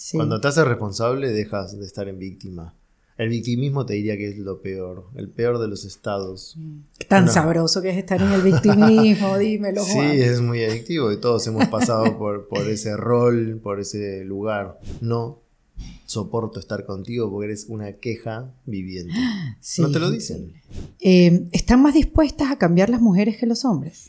Sí. Cuando te haces responsable, dejas de estar en víctima. El victimismo te diría que es lo peor, el peor de los estados. Tan Una- sabroso que es estar en el victimismo, dímelo, Sí, es muy adictivo y todos hemos pasado por, por ese rol, por ese lugar. No soporto estar contigo porque eres una queja viviente. Sí, no te lo dicen. Eh, ¿Están más dispuestas a cambiar las mujeres que los hombres?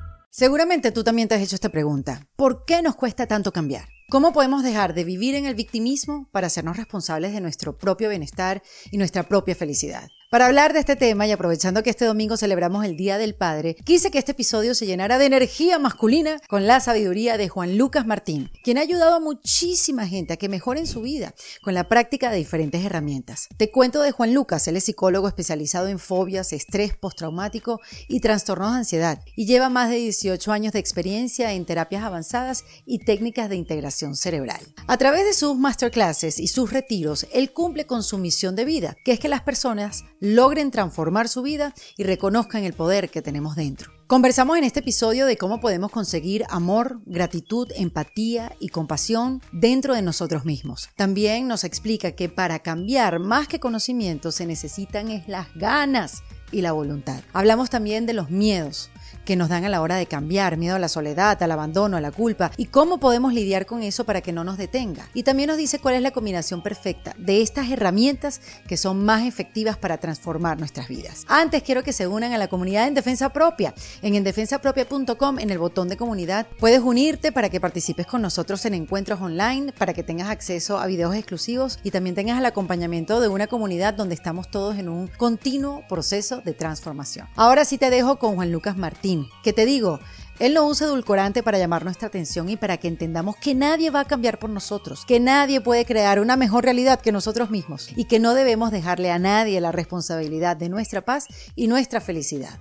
Seguramente tú también te has hecho esta pregunta. ¿Por qué nos cuesta tanto cambiar? ¿Cómo podemos dejar de vivir en el victimismo para hacernos responsables de nuestro propio bienestar y nuestra propia felicidad? Para hablar de este tema y aprovechando que este domingo celebramos el Día del Padre, quise que este episodio se llenara de energía masculina con la sabiduría de Juan Lucas Martín, quien ha ayudado a muchísima gente a que mejoren su vida con la práctica de diferentes herramientas. Te cuento de Juan Lucas, él es psicólogo especializado en fobias, estrés postraumático y trastornos de ansiedad y lleva más de 18 años de experiencia en terapias avanzadas y técnicas de integración cerebral. A través de sus masterclasses y sus retiros, él cumple con su misión de vida, que es que las personas logren transformar su vida y reconozcan el poder que tenemos dentro. Conversamos en este episodio de cómo podemos conseguir amor, gratitud, empatía y compasión dentro de nosotros mismos. También nos explica que para cambiar más que conocimiento se necesitan es las ganas y la voluntad. Hablamos también de los miedos que nos dan a la hora de cambiar, miedo a la soledad, al abandono, a la culpa y cómo podemos lidiar con eso para que no nos detenga. Y también nos dice cuál es la combinación perfecta de estas herramientas que son más efectivas para transformar nuestras vidas. Antes quiero que se unan a la comunidad en Defensa Propia. En endefensapropia.com, en el botón de comunidad, puedes unirte para que participes con nosotros en encuentros online, para que tengas acceso a videos exclusivos y también tengas el acompañamiento de una comunidad donde estamos todos en un continuo proceso de transformación. Ahora sí te dejo con Juan Lucas Martín, que te digo, él no usa edulcorante para llamar nuestra atención y para que entendamos que nadie va a cambiar por nosotros, que nadie puede crear una mejor realidad que nosotros mismos y que no debemos dejarle a nadie la responsabilidad de nuestra paz y nuestra felicidad.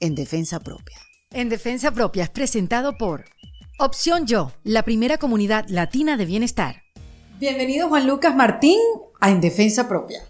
En defensa propia. En defensa propia es presentado por Opción Yo, la primera comunidad latina de bienestar. Bienvenido Juan Lucas Martín a En defensa propia.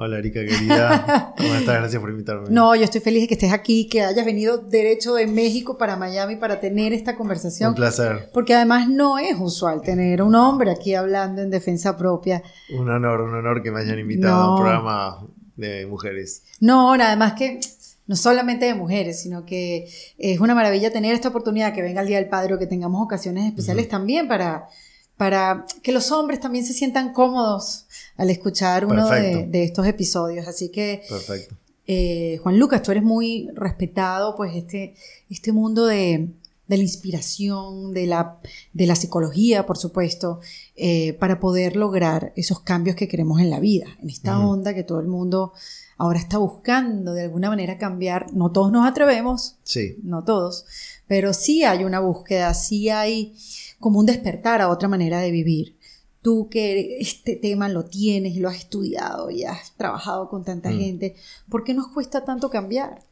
Hola, Erika querida. ¿Cómo estás? Gracias por invitarme. No, yo estoy feliz de que estés aquí, que hayas venido derecho de México para Miami para tener esta conversación. Un placer. Porque además no es usual tener un hombre aquí hablando en defensa propia. Un honor, un honor que me hayan invitado a No. un programa de mujeres. No, nada más que no solamente de mujeres, sino que es una maravilla tener esta oportunidad que venga el Día del Padre o que tengamos ocasiones especiales también para, para que los hombres también se sientan cómodos al escuchar uno de, estos episodios. Así que Perfecto. Eh, Juan Lucas, tú eres muy respetado, pues este, este mundo de, de la inspiración, de la, de la psicología, por supuesto, eh, para poder lograr esos cambios que queremos en la vida, en esta onda que todo el mundo ahora está buscando de alguna manera cambiar. No todos nos atrevemos, Sí. no todos, pero sí hay una búsqueda, sí hay como un despertar a otra manera de vivir. Tú que este tema lo tienes y lo has estudiado y has trabajado con tanta Mm. gente, ¿por qué nos cuesta tanto cambiar?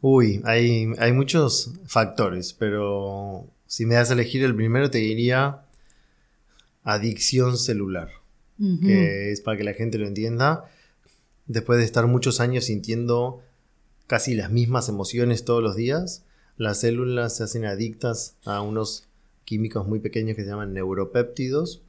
Uy, hay, hay muchos factores, pero si me das a elegir el primero te diría adicción celular, que es para que la gente lo entienda. Después de estar muchos años sintiendo casi las mismas emociones todos los días, las células se hacen adictas a unos químicos muy pequeños que se llaman neuropéptidos,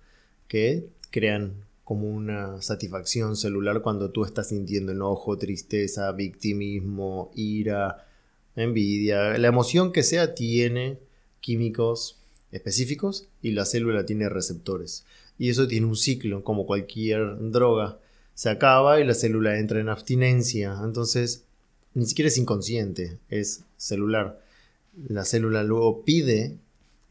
que crean como una satisfacción celular cuando tú estás sintiendo enojo, tristeza, victimismo, ira, envidia. La emoción que sea tiene químicos específicos y la célula tiene receptores. Y eso tiene un ciclo, como cualquier droga. Se acaba y la célula entra en abstinencia. Entonces, ni siquiera es inconsciente, es celular. La célula luego pide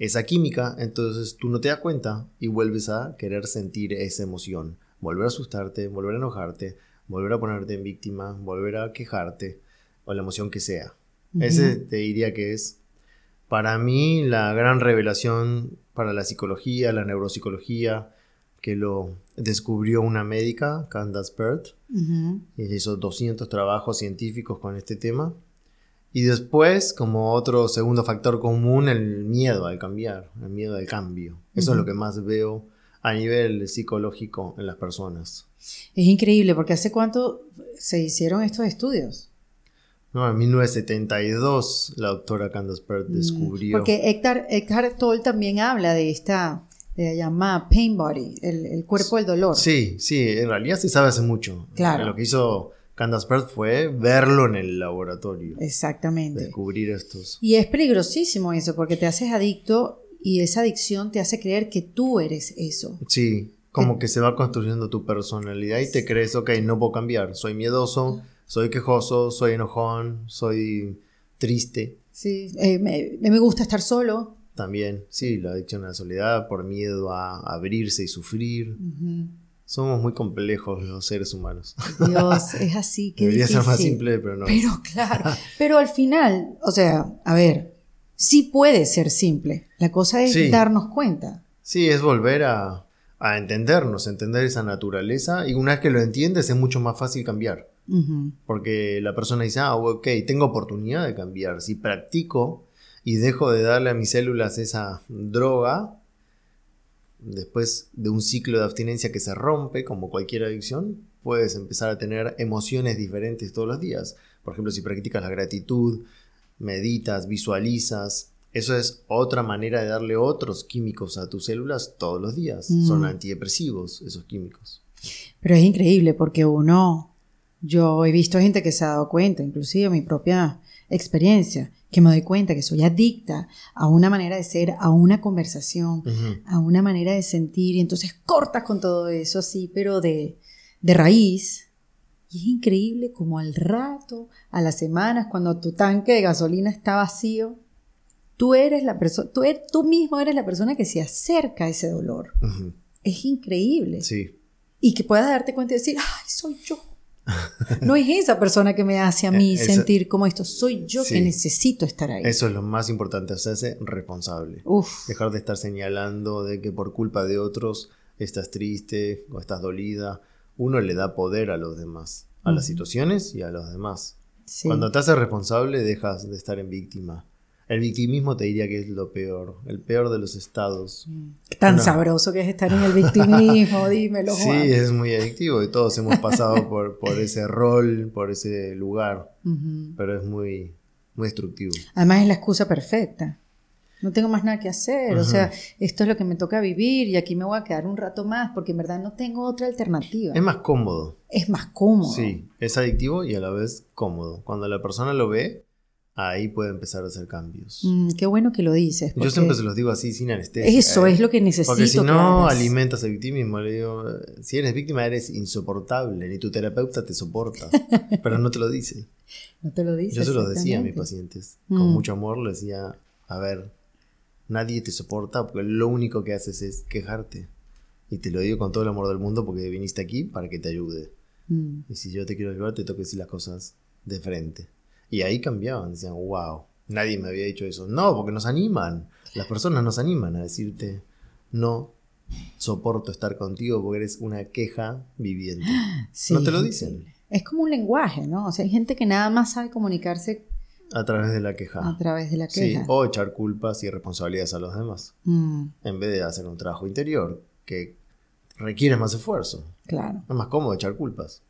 esa química, entonces tú no te das cuenta y vuelves a querer sentir esa emoción. Volver a asustarte, volver a enojarte, volver a ponerte en víctima, volver a quejarte, o la emoción que sea. Ese te diría que es, para mí, la gran revelación para la psicología, la neuropsicología, que lo descubrió una médica, Candace Pert. Ella hizo 200 trabajos científicos con este tema. Y después, como otro segundo factor común, el miedo al cambiar, el miedo al cambio. Eso es lo que más veo a nivel psicológico en las personas. Es increíble porque hace cuánto se hicieron estos estudios. No, en 1972 la doctora Candace Pert descubrió... Mm, Porque Eckhart, Eckhart Tolle también habla de esta, de la llamada pain body, el, el cuerpo del dolor. Sí, sí, en realidad se sabe hace mucho. Claro. Lo que hizo Candace fue verlo en el laboratorio. Exactamente. Descubrir estos. Y es peligrosísimo eso porque te haces adicto y esa adicción te hace creer que tú eres eso. Sí, como que se va construyendo tu personalidad y te crees, ok, no puedo cambiar. Soy miedoso, soy quejoso, soy enojón, soy triste. Sí, eh, me, me gusta estar solo. También, sí, la adicción a la soledad por miedo a abrirse y sufrir. Somos muy complejos los seres humanos. Dios, es así. Qué Debería ser más simple, pero no. Pero claro, pero al final, o sea, a ver, sí puede ser simple. La cosa es Sí. darnos cuenta. Sí, es volver a, a entendernos, entender esa naturaleza. Y una vez que lo entiendes, es mucho más fácil cambiar. Porque la persona dice, ah, ok, tengo oportunidad de cambiar. Si practico y dejo de darle a mis células esa droga, después de un ciclo de abstinencia que se rompe, como cualquier adicción, puedes empezar a tener emociones diferentes todos los días. Por ejemplo, si practicas la gratitud, meditas, visualizas, eso es otra manera de darle otros químicos a tus células todos los días. Mm. Son antidepresivos esos químicos. Pero es increíble porque uno, yo he visto gente que se ha dado cuenta, inclusive mi propia experiencia, que me doy cuenta que soy adicta a una manera de ser, a una conversación, a una manera de sentir, y entonces cortas con todo eso así, pero de, de raíz. Y es increíble como al rato, a las semanas, cuando tu tanque de gasolina está vacío, tú eres la persona, tú, er- tú mismo eres la persona que se acerca a ese dolor. Es increíble. Sí. Y que puedas darte cuenta y decir, ay, soy yo. No es esa persona que me hace a mí Eh, eso- sentir como esto, soy yo Sí. que necesito estar ahí. Eso es lo más importante, hacerse responsable. Uf, Dejar de estar señalando de que por culpa de otros estás triste o estás dolida. Uno le da poder a los demás, a las situaciones y a los demás. sí. Cuando te haces responsable dejas de estar en víctima. El victimismo te diría que es lo peor, el peor de los estados. Tan no. sabroso que es estar en el victimismo, dímelo, Sí, Juan. es muy adictivo y todos hemos pasado por, por ese rol, por ese lugar, pero es muy, muy destructivo. Además es la excusa perfecta. No tengo más nada que hacer, o sea, esto es lo que me toca vivir y aquí me voy a quedar un rato más porque en verdad no tengo otra alternativa. Es más cómodo. Es más cómodo. Sí, es adictivo y a la vez cómodo. Cuando la persona lo ve, ahí puede empezar a hacer cambios. Mm, qué bueno que lo dices. Yo siempre se los digo así, sin anestesia. Eso ¿eh? es lo que necesito. Porque si no hagas. alimentas el victimismo, le digo, si eres víctima eres insoportable, ni tu terapeuta te soporta, pero no te lo dice. No te lo dices. Yo se los decía a mis pacientes, con Mm. mucho amor, les decía, a ver, nadie te soporta porque lo único que haces es quejarte. Y te lo digo con todo el amor del mundo porque viniste aquí para que te ayude. Mm. Y si yo te quiero ayudar, te tengo que decir las cosas de frente. Y ahí cambiaban, decían, wow, nadie me había dicho eso. No, porque nos animan. Las personas nos animan a decirte, no soporto estar contigo porque eres una queja viviente. Sí, no te lo dicen. Es como un lenguaje, ¿no? O sea, hay gente que nada más sabe comunicarse a través de la queja. a través de la Sí, queja. o echar culpas y responsabilidades a los demás, Mm, en vez de hacer un trabajo interior que requiere más esfuerzo. claro. Es más cómodo echar culpas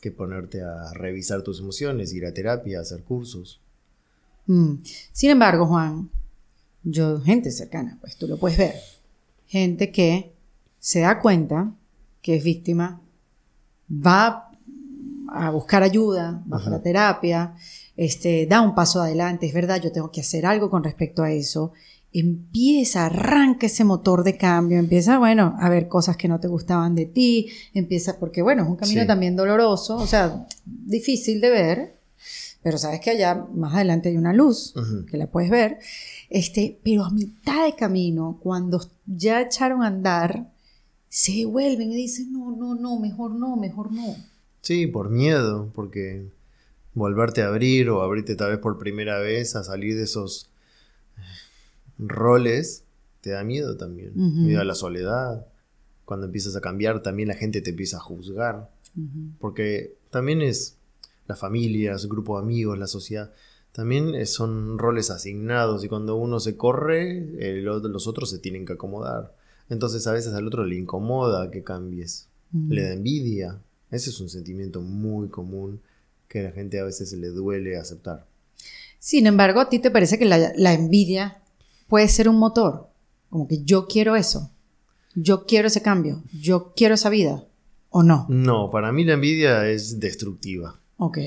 que ponerte a revisar tus emociones, ir a terapia, hacer cursos. Mm. Sin embargo, Juan, yo, gente cercana, pues tú lo puedes ver. Gente que se da cuenta que es víctima, va a buscar ayuda, va a la terapia, este, da un paso adelante, es verdad, yo tengo que hacer algo con respecto a eso. Empieza, arranca ese motor de cambio, empieza, bueno, a ver cosas que no te gustaban de ti, empieza, porque bueno, es un camino Sí. también doloroso, o sea, difícil de ver, pero sabes que allá más adelante hay una luz que la puedes ver. Este, pero a mitad de camino, cuando ya echaron a andar, se vuelven y dicen, no, no, no, mejor no, mejor no. Sí, por miedo, porque volverte a abrir o abrirte tal vez por primera vez a salir de esos roles te da miedo también. Miedo a la soledad, cuando empiezas a cambiar, también la gente te empieza a juzgar. Porque también es las familias, el grupo de amigos, la sociedad. También son roles asignados y cuando uno se corre, el los otros se tienen que acomodar. Entonces a veces al otro le incomoda que cambies, le da envidia. Ese es un sentimiento muy común que a la gente a veces le duele aceptar. Sin embargo, ¿a ti te parece que la, la envidia puede ser un motor? Como que yo quiero eso, yo quiero ese cambio, yo quiero esa vida, ¿o no? No, para mí la envidia es destructiva. Ok,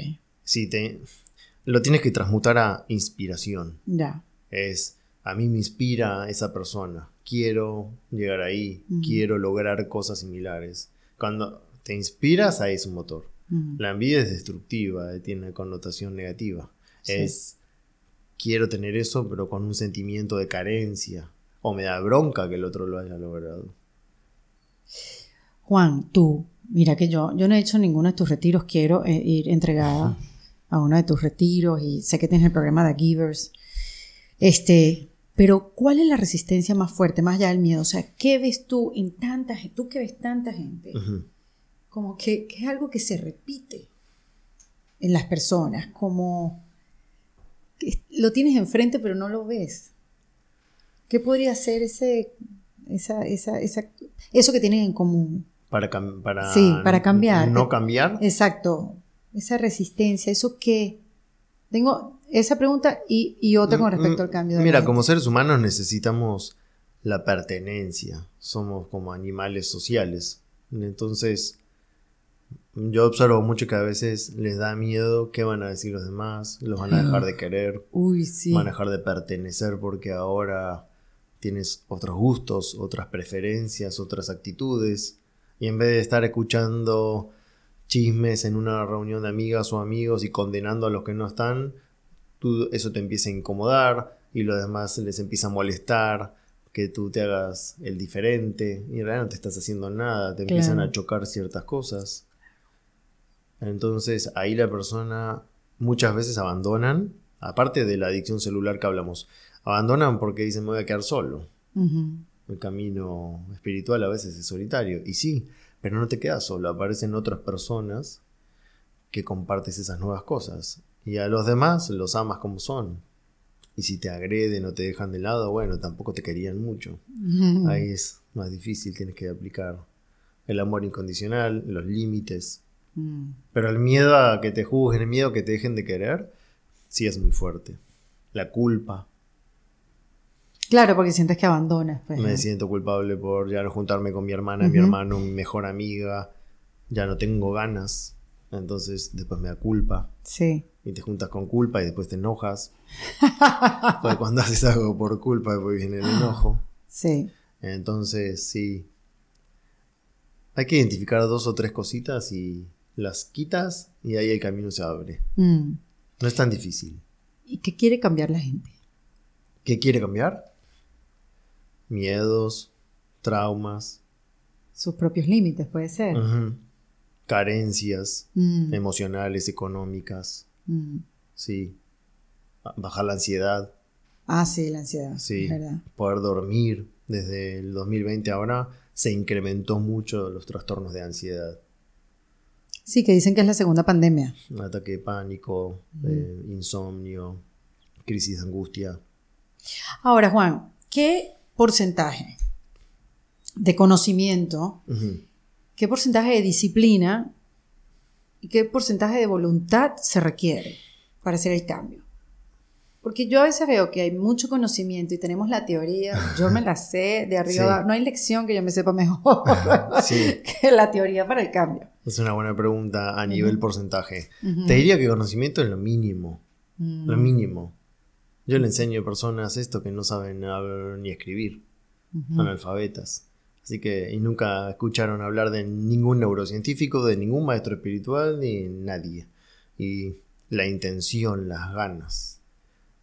Si te lo tienes que transmutar a inspiración. ya. Es a mí me inspira esa persona. Quiero llegar ahí, quiero lograr cosas similares. Cuando te inspiras, ahí es un motor. La envidia es destructiva, eh, tiene connotación negativa. Sí. Es quiero tener eso, pero con un sentimiento de carencia. O me da bronca que el otro lo haya logrado. Juan, tú, mira que yo, yo no he hecho ninguno de tus retiros, quiero eh, ir entregada a uno de tus retiros y sé que tienes el programa de Givers. Este, pero ¿cuál es la resistencia más fuerte, más allá del miedo? O sea, ¿qué ves tú en tanta gente? Tú que ves tanta gente, como que, que es algo que se repite en las personas, como lo tienes enfrente pero no lo ves. ¿Qué podría ser ese, esa, esa, esa, eso que tienen en común? Para, para, Sí, para cambiar. No cambiar. Exacto, esa resistencia, eso que... Tengo esa pregunta y, y otra con respecto al cambio de Mm, Mira, como seres humanos necesitamos la pertenencia. Somos como animales sociales. Entonces, yo observo mucho que a veces les da miedo qué van a decir los demás, los van a dejar de querer, Uy, sí. van a dejar de pertenecer porque ahora tienes otros gustos, otras preferencias, otras actitudes. Y en vez de estar escuchando chismes en una reunión de amigas o amigos y condenando a los que no están, tú, eso te empieza a incomodar y los demás les empieza a molestar que tú te hagas el diferente y en realidad no te estás haciendo nada, te empiezan Claro. a chocar ciertas cosas. Entonces ahí la persona muchas veces abandonan, aparte de la adicción celular que hablamos, abandonan porque dicen me voy a quedar solo. El camino espiritual a veces es solitario. Y sí, pero no te quedas solo, aparecen otras personas que compartes esas nuevas cosas. Y a los demás los amas como son. Y si te agreden o te dejan de lado, bueno, tampoco te querían mucho. Ahí es más difícil, tienes que aplicar el amor incondicional, los límites. Mm. Pero el miedo a que te juzguen, el miedo a que te dejen de querer, sí es muy fuerte. La culpa. Claro, porque sientes que abandonas. pues, Me siento culpable por ya no juntarme con mi hermana, mi hermano, mi mejor amiga. Ya no tengo ganas. Entonces después me da culpa. Sí. Y te juntas con culpa y después te enojas. Pues cuando haces algo por culpa, después viene el enojo. Sí. Entonces, sí. Hay que identificar dos o tres cositas y las quitas y ahí el camino se abre. Mm. No es tan difícil. ¿Y qué quiere cambiar la gente? ¿Qué quiere cambiar? Miedos, traumas, Sus propios límites, puede ser. carencias Mm. emocionales, económicas, Mm. sí. A- Bajar la ansiedad, Ah, sí, la ansiedad. sí. verdad. Poder dormir. Desde el 2020 ahora se incrementó mucho los trastornos de ansiedad. Sí, que dicen que es la segunda pandemia. Un ataque de pánico, eh, insomnio, crisis de angustia. Ahora, Juan, ¿qué porcentaje de conocimiento, Ujú. qué porcentaje de disciplina y qué porcentaje de voluntad se requiere para hacer el cambio? Porque yo a veces veo que hay mucho conocimiento y tenemos la teoría, yo me la sé de arriba, Sí. no hay lección que yo me sepa mejor Sí. que la teoría para el cambio. Es una buena pregunta a nivel porcentaje. Te diría que conocimiento es lo mínimo. Mm. Lo mínimo. Yo le enseño a personas esto que no saben hablar ni escribir. Analfabetas. Así que, y nunca escucharon hablar de ningún neurocientífico, de ningún maestro espiritual, ni nadie. Y la intención, las ganas.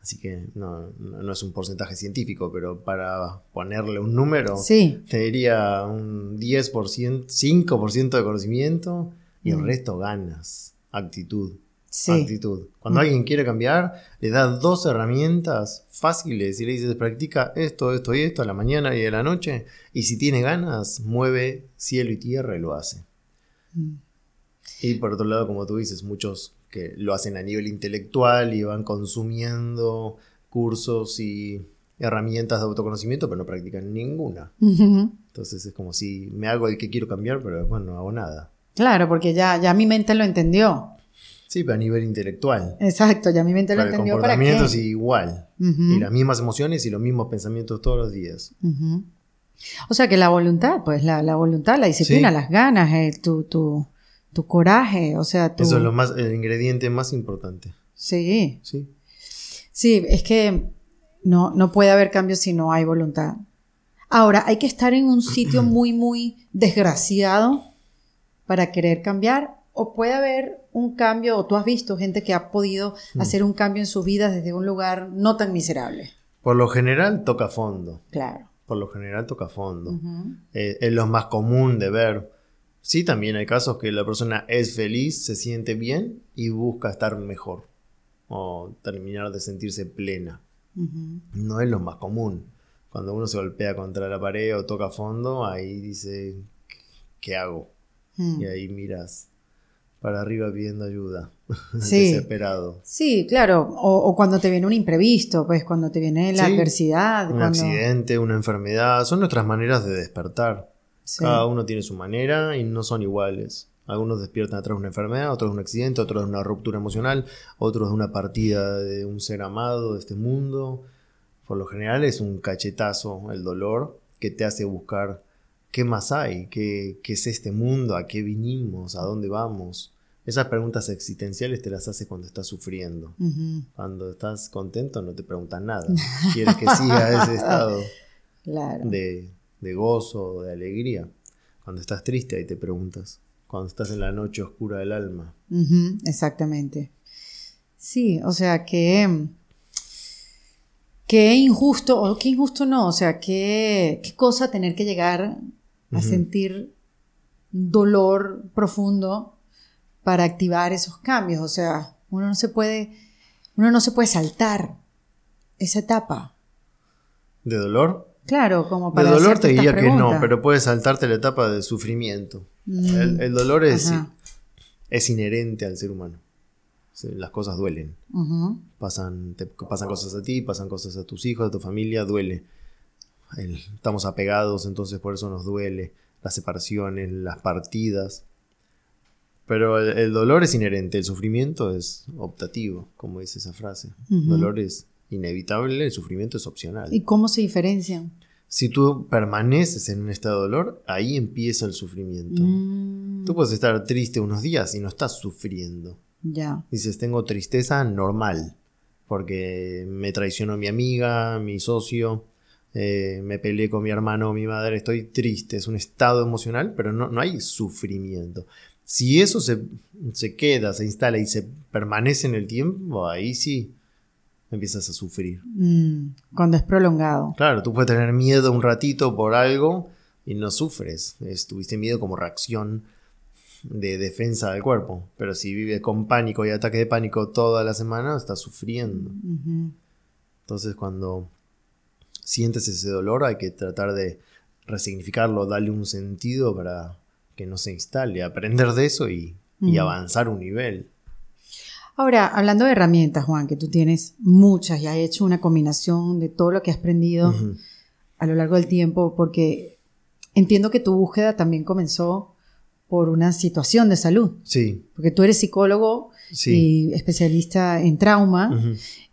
Así que no, no, es un porcentaje científico, pero para ponerle un número, Sí, te diría un 10%, 5% de conocimiento y el Mm. resto ganas, actitud. Sí. actitud. Cuando alguien quiere cambiar, le da dos herramientas fáciles y le dices, practica esto, esto y esto a la mañana y a la noche. Y si tiene ganas, mueve cielo y tierra y lo hace. Mm. Y por otro lado, como tú dices, muchos que lo hacen a nivel intelectual y van consumiendo cursos y herramientas de autoconocimiento, pero no practican ninguna. Entonces es como si me hago el que quiero cambiar, pero después no hago nada. Claro, porque ya, ya mi mente lo entendió. Sí, pero a nivel intelectual. Exacto, ya mi mente lo Para entendió para qué. comportamiento es igual. Ujú. Y las mismas emociones y los mismos pensamientos todos los días. O sea que la voluntad, pues la, la voluntad, la disciplina, Sí. las ganas, eh, tu, tu, tu coraje, o sea, tu... Eso es lo más, el ingrediente más importante. Sí, ¿sí? sí, es que no, no puede haber cambio si no hay voluntad. Ahora, hay que estar en un sitio muy, muy desgraciado para querer cambiar, o puede haber un cambio, o tú has visto gente que ha podido Mm. hacer un cambio en su vida desde un lugar no tan miserable. Por lo general toca fondo. Claro. Por lo general toca fondo. Eh, es lo más común de ver. Sí, también hay casos que la persona es feliz, se siente bien y busca estar mejor. O terminar de sentirse plena. No es lo más común. Cuando uno se golpea contra la pared o toca fondo, ahí dice, ¿qué hago? Mm. Y ahí miras para arriba pidiendo ayuda. Sí. Desesperado. Sí, claro. O, o cuando te viene un imprevisto, pues cuando te viene la Sí. adversidad. Un cuando... accidente, una enfermedad, son nuestras maneras de despertar. Sí. Cada uno tiene su manera y no son iguales. Algunos despiertan atrás de una enfermedad, otros de un accidente, otros de una ruptura emocional, otros de una partida de un ser amado de este mundo. Por lo general es un cachetazo el dolor que te hace buscar qué más hay, qué, qué es este mundo, a qué vinimos, a dónde vamos. Esas preguntas existenciales te las haces cuando estás sufriendo. Cuando estás contento no te preguntan nada. Quieres que siga ese estado Claro. de, de gozo, de alegría. Cuando estás triste ahí te preguntas. Cuando estás en la noche oscura del alma. Exactamente. Sí, o sea que. Qué injusto, o qué injusto no, o sea, qué, qué cosa tener que llegar a sentir dolor profundo para activar esos cambios. O sea, uno no se puede, uno no se puede saltar esa etapa. ¿De dolor? Claro, como para dolor hacerte te diría que no, pero puedes saltarte la etapa de sufrimiento. Mm, El, el dolor es, es inherente al ser humano. Las cosas duelen. Pasan, te- pasan cosas a ti, pasan cosas a tus hijos, a tu familia, duele. El- estamos apegados, entonces por eso nos duele. Las separaciones, las partidas. Pero el, el dolor es inherente, el sufrimiento es optativo, como dice esa frase. El Ujú. dolor es inevitable, el sufrimiento es opcional. ¿Y cómo se diferencian? Si tú permaneces en un estado de dolor, ahí empieza el sufrimiento. Mm, Tú puedes estar triste unos días y no estás sufriendo. ya. Dices, tengo tristeza normal, porque me traicionó mi amiga, mi socio, eh, me peleé con mi hermano o mi madre, estoy triste, es un estado emocional, pero no, no hay sufrimiento. Si eso se, se queda, se instala y se permanece en el tiempo, ahí sí empiezas a sufrir. Mm, cuando es prolongado. Claro, tú puedes tener miedo un ratito por algo y no sufres. Es- tuviste miedo como reacción de defensa del cuerpo. Pero si vives con pánico y ataque de pánico toda la semana, estás sufriendo. Entonces cuando sientes ese dolor hay que tratar de resignificarlo, darle un sentido para que no se instale, aprender de eso y, avanzar un nivel. Ahora, hablando de herramientas, Juan, que tú tienes muchas y has hecho una combinación de todo lo que has aprendido a lo largo del tiempo, porque entiendo que tu búsqueda también comenzó por una situación de salud, Sí, porque tú eres psicólogo sí. y especialista en trauma,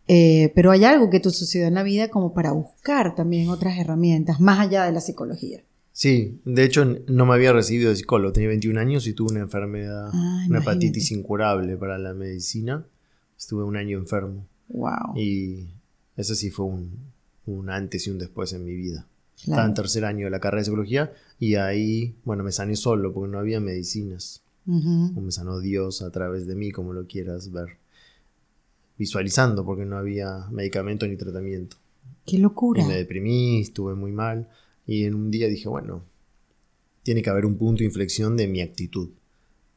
eh, pero hay algo que te sucedió en la vida como para buscar también otras herramientas más allá de la psicología. Sí, de hecho no me había recibido de psicólogo, tenía 21 años y tuve una enfermedad, Ah, una hepatitis incurable para la medicina. Estuve un año enfermo Wow. y eso sí fue un, un antes y un después en mi vida. Claro. Estaba en tercer año de la carrera de psicología y ahí, bueno, me sané solo porque no había medicinas. Ujú. O me sanó Dios a través de mí, como lo quieras ver. Visualizando porque no había medicamento ni tratamiento. Qué locura. Y me deprimí, estuve muy mal. Y en un día dije, bueno, tiene que haber un punto de inflexión de mi actitud.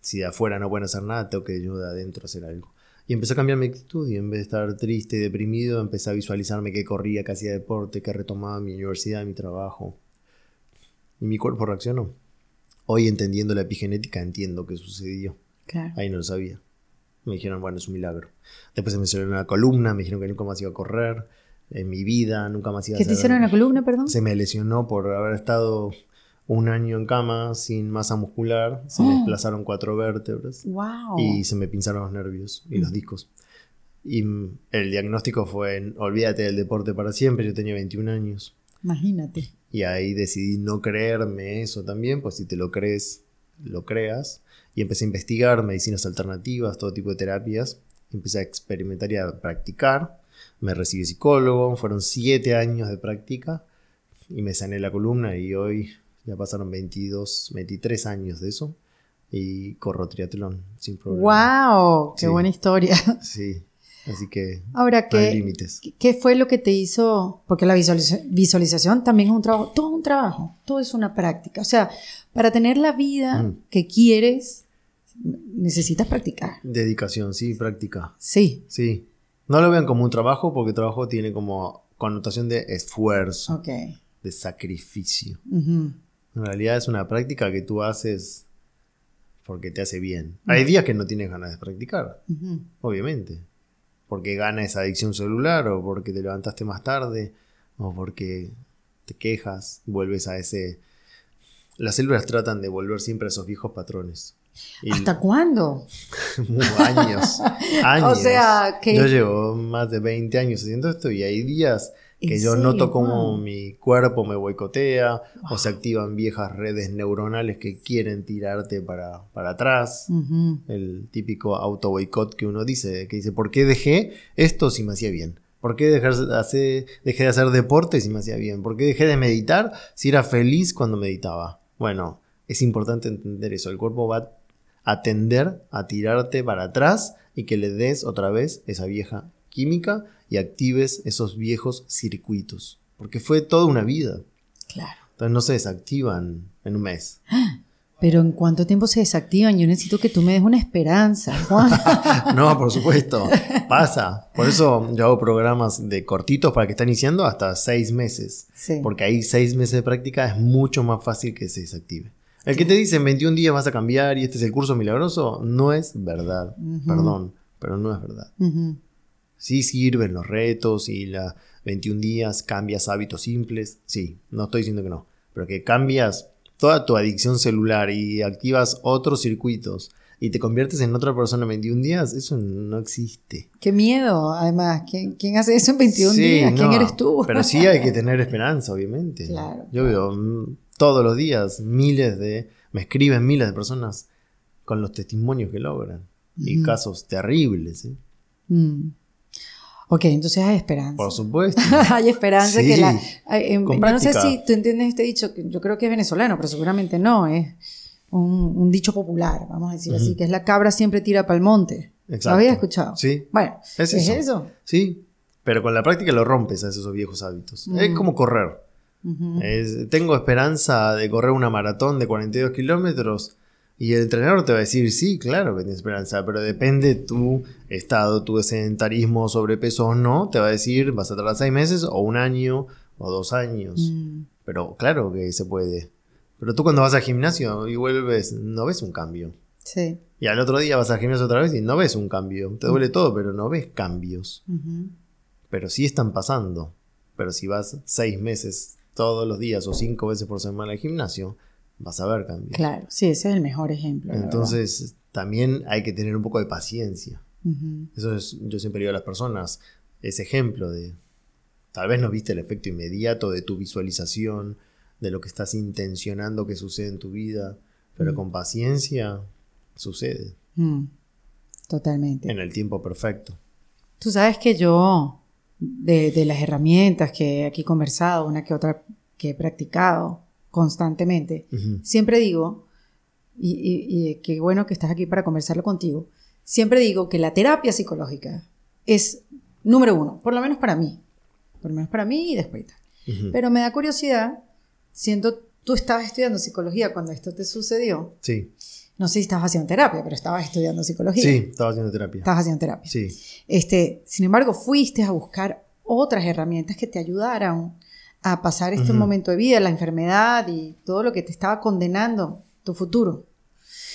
Si de afuera no pueden hacer nada, tengo que yo de adentro hacer algo. Y empecé a cambiar mi actitud y en vez de estar triste y deprimido, empecé a visualizarme que corría, que hacía deporte, que retomaba mi universidad, mi trabajo. Y mi cuerpo reaccionó. Hoy entendiendo la epigenética entiendo qué sucedió. Claro. Ahí no lo sabía. Me dijeron, bueno, es un milagro. Después se me hicieron una columna, me dijeron que nunca más iba a correr en mi vida, nunca más iba a ¿Qué te hicieron en la columna, perdón? Se me lesionó por haber estado un año en cama sin masa muscular. Se me Oh. desplazaron cuatro vértebras Wow. y se me pinzaron los nervios y los discos. Y mm, el diagnóstico fue, olvídate del deporte para siempre, yo tenía 21 años. Imagínate. Y ahí decidí no creerme eso también, pues si te lo crees, lo creas. Y empecé a investigar medicinas alternativas, todo tipo de terapias. Empecé a experimentar y a practicar. Me recibí psicólogo, fueron siete años de práctica y me sané la columna y hoy ya pasaron 22, 23 años de eso y corro triatlón sin problema. Wow, qué Sí. buena historia. Sí, así que Ahora, no hay ¿qué, límites. ¿qué fue lo que te hizo? Porque la visualiza- visualización también es un trabajo, todo es un trabajo, todo es una práctica. O sea, para tener la vida Mm. que quieres, necesitas practicar. Dedicación, sí, práctica. Sí, Sí. No lo vean como un trabajo porque trabajo tiene como connotación de esfuerzo, de sacrificio. En realidad es una práctica que tú haces porque te hace bien. Hay días que no tienes ganas de practicar, obviamente. Porque gana esa adicción celular o porque te levantaste más tarde o porque te quejas, vuelves a ese... Las células tratan de volver siempre a esos viejos patrones. Y- ¿Hasta cuándo? años, años. O sea, que- Yo llevo más de 20 años haciendo esto y hay días que ¿En yo noto como Wow. mi cuerpo me boicotea o se activan viejas redes neuronales que quieren tirarte para, para atrás. El típico auto boicot que uno dice, que dice, ¿por qué dejé esto si me hacía bien? ¿Por qué dejar de hacer, dejé de hacer deporte si me hacía bien? ¿Por qué dejé de meditar si era feliz cuando meditaba? Bueno, es importante entender eso. El cuerpo va a tender a tirarte para atrás y que le des otra vez esa vieja química y actives esos viejos circuitos. Porque fue toda una vida. Claro. Entonces no se desactivan en un mes. Pero ¿en cuánto tiempo se desactivan? Yo necesito que tú me des una esperanza, Juan. No, por supuesto, pasa. Por eso yo hago programas de cortitos para que están iniciando hasta seis meses. Sí. Porque ahí seis meses de práctica es mucho más fácil que se desactive. El que te dice en 21 días vas a cambiar y este es el curso milagroso, no es verdad. Perdón, pero no es verdad. Ujú. Sí sirven los retos y la 21 días cambias hábitos simples. Sí, no estoy diciendo que no. Pero que cambias toda tu adicción celular y activas otros circuitos y te conviertes en otra persona en 21 días, eso no existe. Qué miedo, además. ¿Quién, quién hace eso en 21 Sí, días? ¿Quién no, eres tú? Pero sí hay que tener esperanza, obviamente. Claro, Yo veo mm, todos los días miles de... Me escriben miles de personas con los testimonios que logran. Y casos terribles, ¿eh? Mm. Ok, entonces hay esperanza. Por supuesto. hay esperanza Sí, que la... em, con no sé si tú entiendes este dicho, que yo creo que es venezolano, pero seguramente no, es un, un dicho popular, vamos a decir así, que es la cabra siempre tira para el monte. ¿Lo Exacto. habías escuchado? Sí. Bueno, Es es, eso. eso. Sí, pero con la práctica lo rompes a esos viejos hábitos. Es Mm. como correr. Es- tengo esperanza de correr una maratón de 42 kilómetros y el entrenador te va a decir, sí, claro que tienes esperanza, pero depende tu estado, tu sedentarismo, sobrepeso o no, te va a decir, vas a tardar seis meses o un año o dos años. Mm. Pero claro que se puede. Pero tú cuando vas al gimnasio y vuelves, no ves un cambio. Sí. Y al otro día vas al gimnasio otra vez y no ves un cambio. Te duele todo, pero no ves cambios pero sí están pasando. Pero si vas seis meses todos los días o cinco veces por semana al gimnasio, vas a ver cambios. Claro, sí, ese es el mejor ejemplo. Entonces, también hay que tener un poco de paciencia. Eso es, yo siempre digo a las personas, ese ejemplo de, tal vez no viste el efecto inmediato de tu visualización, de lo que estás intencionando que sucede en tu vida, pero con paciencia sucede Mm. Totalmente. en el tiempo perfecto. Tú sabes que yo, de, de las herramientas que aquí he conversado, una que otra que he practicado constantemente, siempre digo, y, y- y qué bueno que estás aquí para conversarlo contigo, siempre digo que la terapia psicológica es número uno, por lo menos para mí, por lo menos para mí y después tal. Pero me da curiosidad, siendo tú estabas estudiando psicología cuando esto te sucedió. Sí, No sé si estabas haciendo terapia, pero estabas estudiando psicología. sí, estaba haciendo terapia. Estabas haciendo terapia. Sí, Este, sin embargo, fuiste a buscar otras herramientas que te ayudaran a pasar este momento de vida, la enfermedad y todo lo que te estaba condenando tu futuro.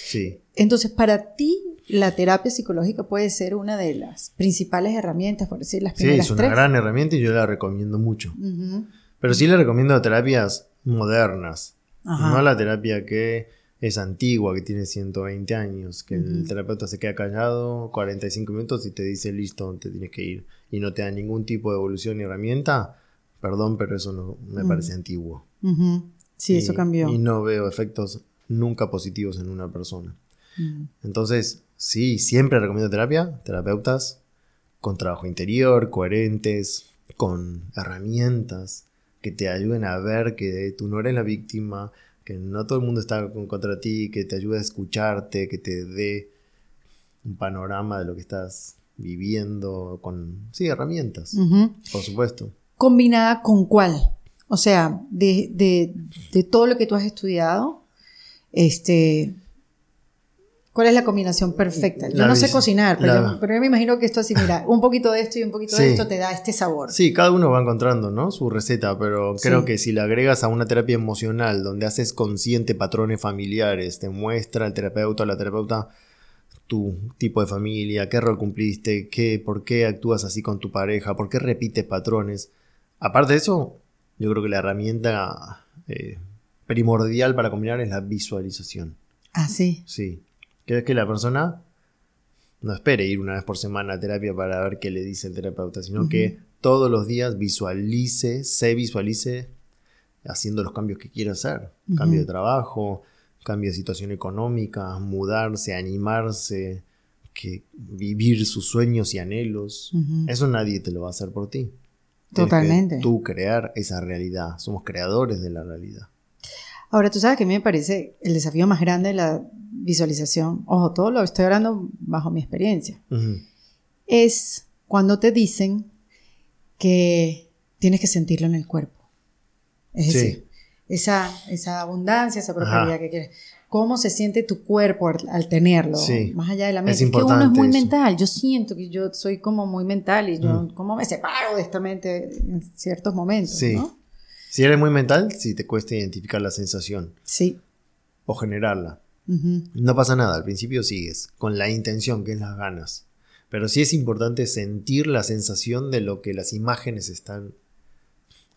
sí. Entonces, para ti, la terapia psicológica puede ser una de las principales herramientas, por decir las Sí, primeras es una tres. gran herramienta y yo la recomiendo mucho. Ujú. Pero sí le recomiendo terapias modernas. Ajá. No la terapia que es antigua, que tiene 120 años, que el terapeuta se queda callado 45 minutos y te dice listo, te tienes que ir. Y no te da ningún tipo de evolución ni herramienta. Perdón, pero eso no me parece antiguo. Sí, Y- eso cambió. Y no veo efectos nunca positivos en una persona. Mm. Entonces, sí, siempre recomiendo terapia, terapeutas con trabajo interior, coherentes, con herramientas que te ayuden a ver que tú no eres la víctima, que no todo el mundo está con- contra ti, que te ayude a escucharte, que te dé un panorama de lo que estás viviendo con, sí, herramientas, por supuesto. ¿Combinada con cuál? O sea, de, de- de todo lo que tú has estudiado, este, ¿cuál es la combinación perfecta? Yo La no sé cocinar, pero, la- yo, pero yo me imagino que esto así, mira, un poquito de esto y un poquito de esto te da este sabor. Sí, cada uno va encontrando, ¿no? Su receta, pero creo Sí. que si le agregas a una terapia emocional donde haces consciente patrones familiares, te muestra el terapeuta o la terapeuta tu tipo de familia, qué rol cumpliste, qué, por qué actúas así con tu pareja, por qué repites patrones. Aparte de eso, yo creo que la herramienta eh, primordial para combinar es la visualización. Ah, sí. Sí. Que es que la persona no espere ir una vez por semana a terapia para ver qué le dice el terapeuta, sino que todos los días visualice, se visualice haciendo los cambios que quiere hacer. Cambio de trabajo, cambio de situación económica, mudarse, animarse, que vivir sus sueños y anhelos. Eso nadie te lo va a hacer por ti. Tienes que Totalmente. tú crear esa realidad. Somos creadores de la realidad. Ahora, tú sabes que a mí me parece el desafío más grande de la visualización, ojo, todo lo estoy hablando bajo mi experiencia, es cuando te dicen que tienes que sentirlo en el cuerpo. Es Sí. decir, esa, esa abundancia, esa prosperidad Ajá. que quieres. ¿Cómo se siente tu cuerpo al, al tenerlo? Sí. Más allá de la Es mente. Es, que uno es muy eso. mental. Yo siento que yo soy como muy mental y yo Mm. como me separo de esta mente en ciertos momentos. Sí. ¿no? Si eres muy mental, si te cuesta identificar la sensación Sí. o generarla. No pasa nada, al principio sigues con la intención, que es las ganas. Pero sí es importante sentir la sensación de lo que las imágenes están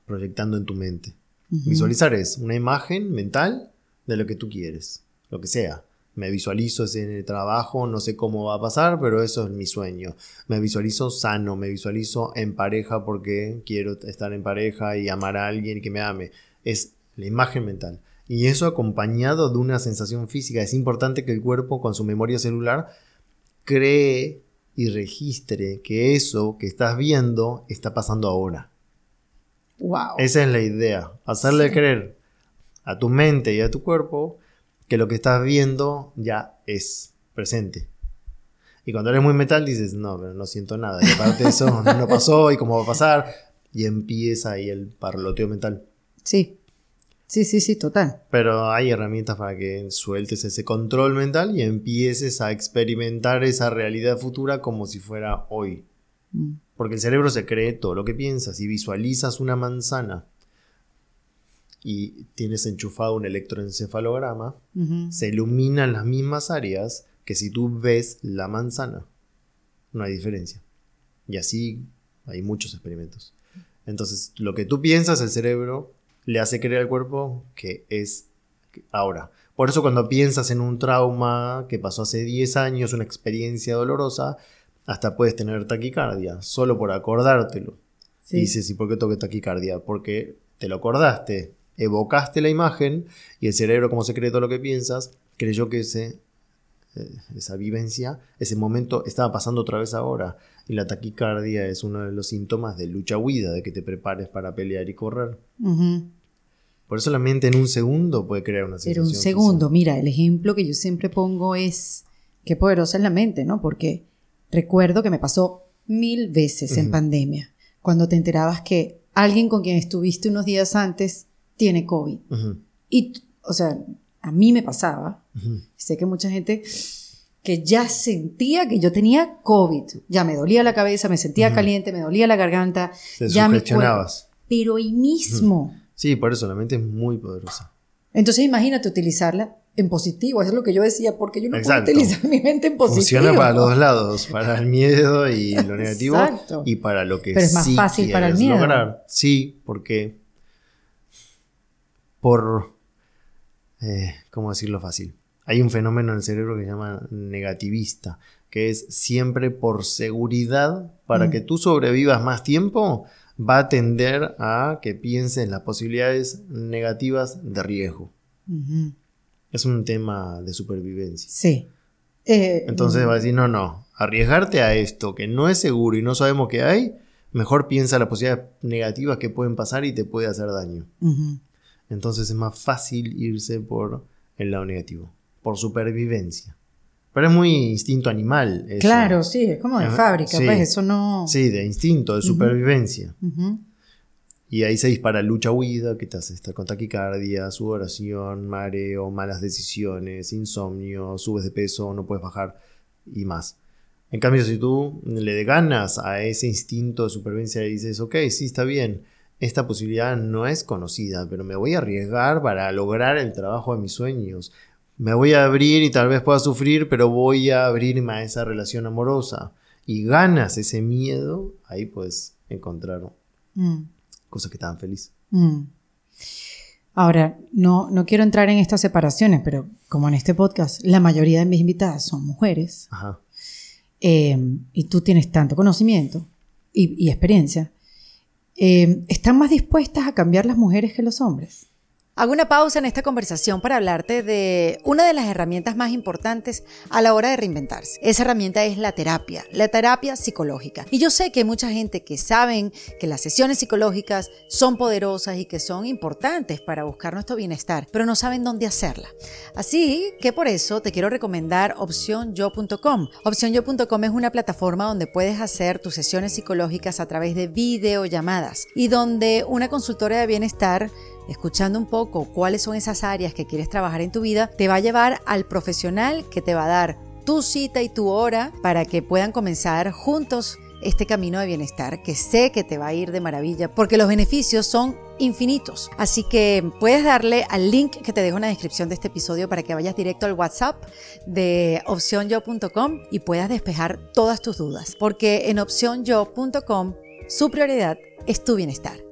proyectando en tu mente. Visualizar es una imagen mental de lo que tú quieres, lo que sea. Me visualizo en el trabajo, no sé cómo va a pasar, pero eso es mi sueño. Me visualizo sano, me visualizo en pareja porque quiero estar en pareja y amar a alguien que me ame. Es la imagen mental. Y eso acompañado de una sensación física. Es importante que el cuerpo con su memoria celular cree y registre que eso que estás viendo está pasando ahora. Wow. Esa es la idea. Hacerle creer a tu mente y a tu cuerpo que lo que estás viendo ya es presente. Y cuando eres muy mental dices, no, pero no siento nada. Y aparte de eso no pasó y cómo va a pasar. Y empieza ahí el parloteo mental. Sí. Sí, sí, sí, total. Pero hay herramientas para que sueltes ese control mental y empieces a experimentar esa realidad futura como si fuera hoy. Mm. Porque el cerebro se cree todo lo que piensas. Si visualizas una manzana y tienes enchufado un electroencefalograma, Ujú. se iluminan las mismas áreas que si tú ves la manzana. No hay diferencia. Y así hay muchos experimentos. Entonces, lo que tú piensas, el cerebro le hace creer al cuerpo que es ahora. Por eso cuando piensas en un trauma que pasó hace 10 años, una experiencia dolorosa, hasta puedes tener taquicardia, solo por acordártelo. Sí. Y dices, ¿y por qué tengo taquicardia? Porque te lo acordaste, evocaste la imagen y el cerebro, como se cree todo lo que piensas, creyó que ese, eh, esa vivencia, ese momento estaba pasando otra vez ahora. Y la taquicardia es uno de los síntomas de lucha-huida, de que te prepares para pelear y correr. Por eso la mente en un segundo puede crear una Pero sensación. un segundo, mira, el ejemplo que yo siempre pongo es qué poderosa es la mente, ¿no? Porque recuerdo que me pasó mil veces en pandemia, cuando te enterabas que alguien con quien estuviste unos días antes tiene COVID. Y, o sea, a mí me pasaba, sé que mucha gente que ya sentía que yo tenía COVID, ya me dolía la cabeza, me sentía caliente, me dolía la garganta, Te ya pero ahí mismo. Sí, por eso la mente es muy poderosa. Entonces imagínate utilizarla en positivo, eso es lo que yo decía, porque yo no Exacto. puedo utilizar mi mente en positivo. Funciona para los dos lados, para el miedo y lo negativo Exacto. y para lo que Pero es más sí fácil para el miedo. lograr. Sí, porque por eh, ¿cómo decirlo fácil? Hay un fenómeno en el cerebro que se llama negativista, que es siempre por seguridad, para Mm. que tú sobrevivas más tiempo, va a tender a que pienses en las posibilidades negativas de riesgo. Es un tema de supervivencia. Sí. Eh, Entonces va a decir, no, no, arriesgarte a esto que no es seguro y no sabemos qué hay, mejor piensa las posibilidades negativas que pueden pasar y te puede hacer daño. Entonces es más fácil irse por el lado negativo, por supervivencia. Pero es muy instinto animal. eso. Claro, sí, es como de fábrica, sí. pues eso no... Sí, de instinto, de supervivencia. Y ahí se dispara lucha-huida, que te hace estar con taquicardia, sudoración, mareo, malas decisiones, insomnio, subes de peso, no puedes bajar y más. En cambio, si tú le ganas a ese instinto de supervivencia y dices, ok, sí, está bien, esta posibilidad no es conocida, pero me voy a arriesgar para lograr el trabajo de mis sueños. Me voy a abrir y tal vez pueda sufrir, pero voy a abrirme a esa relación amorosa. Y ganas ese miedo, ahí puedes encontrar Mm. cosas que dan feliz. Mm. Ahora, no, no quiero entrar en estas separaciones, pero como en este podcast la mayoría de mis invitadas son mujeres Ajá. eh, y tú tienes tanto conocimiento y, y experiencia, eh, ¿están más dispuestas a cambiar las mujeres que los hombres? Hago una pausa en esta conversación para hablarte de una de las herramientas más importantes a la hora de reinventarse. Esa herramienta es la terapia, la terapia psicológica. Y yo sé que hay mucha gente que saben que las sesiones psicológicas son poderosas y que son importantes para buscar nuestro bienestar, pero no saben dónde hacerla. Así que por eso te quiero recomendar opcionyo.com. Opcionyo.com es una plataforma donde puedes hacer tus sesiones psicológicas a través de videollamadas y donde una consultora de bienestar escuchando un poco cuáles son esas áreas que quieres trabajar en tu vida, te va a llevar al profesional que te va a dar tu cita y tu hora para que puedan comenzar juntos este camino de bienestar que sé que te va a ir de maravilla porque los beneficios son infinitos. Así que puedes darle al link que te dejo en la descripción de este episodio para que vayas directo al WhatsApp de opcionyo.com y puedas despejar todas tus dudas, porque en opcionyo.com su prioridad es tu bienestar.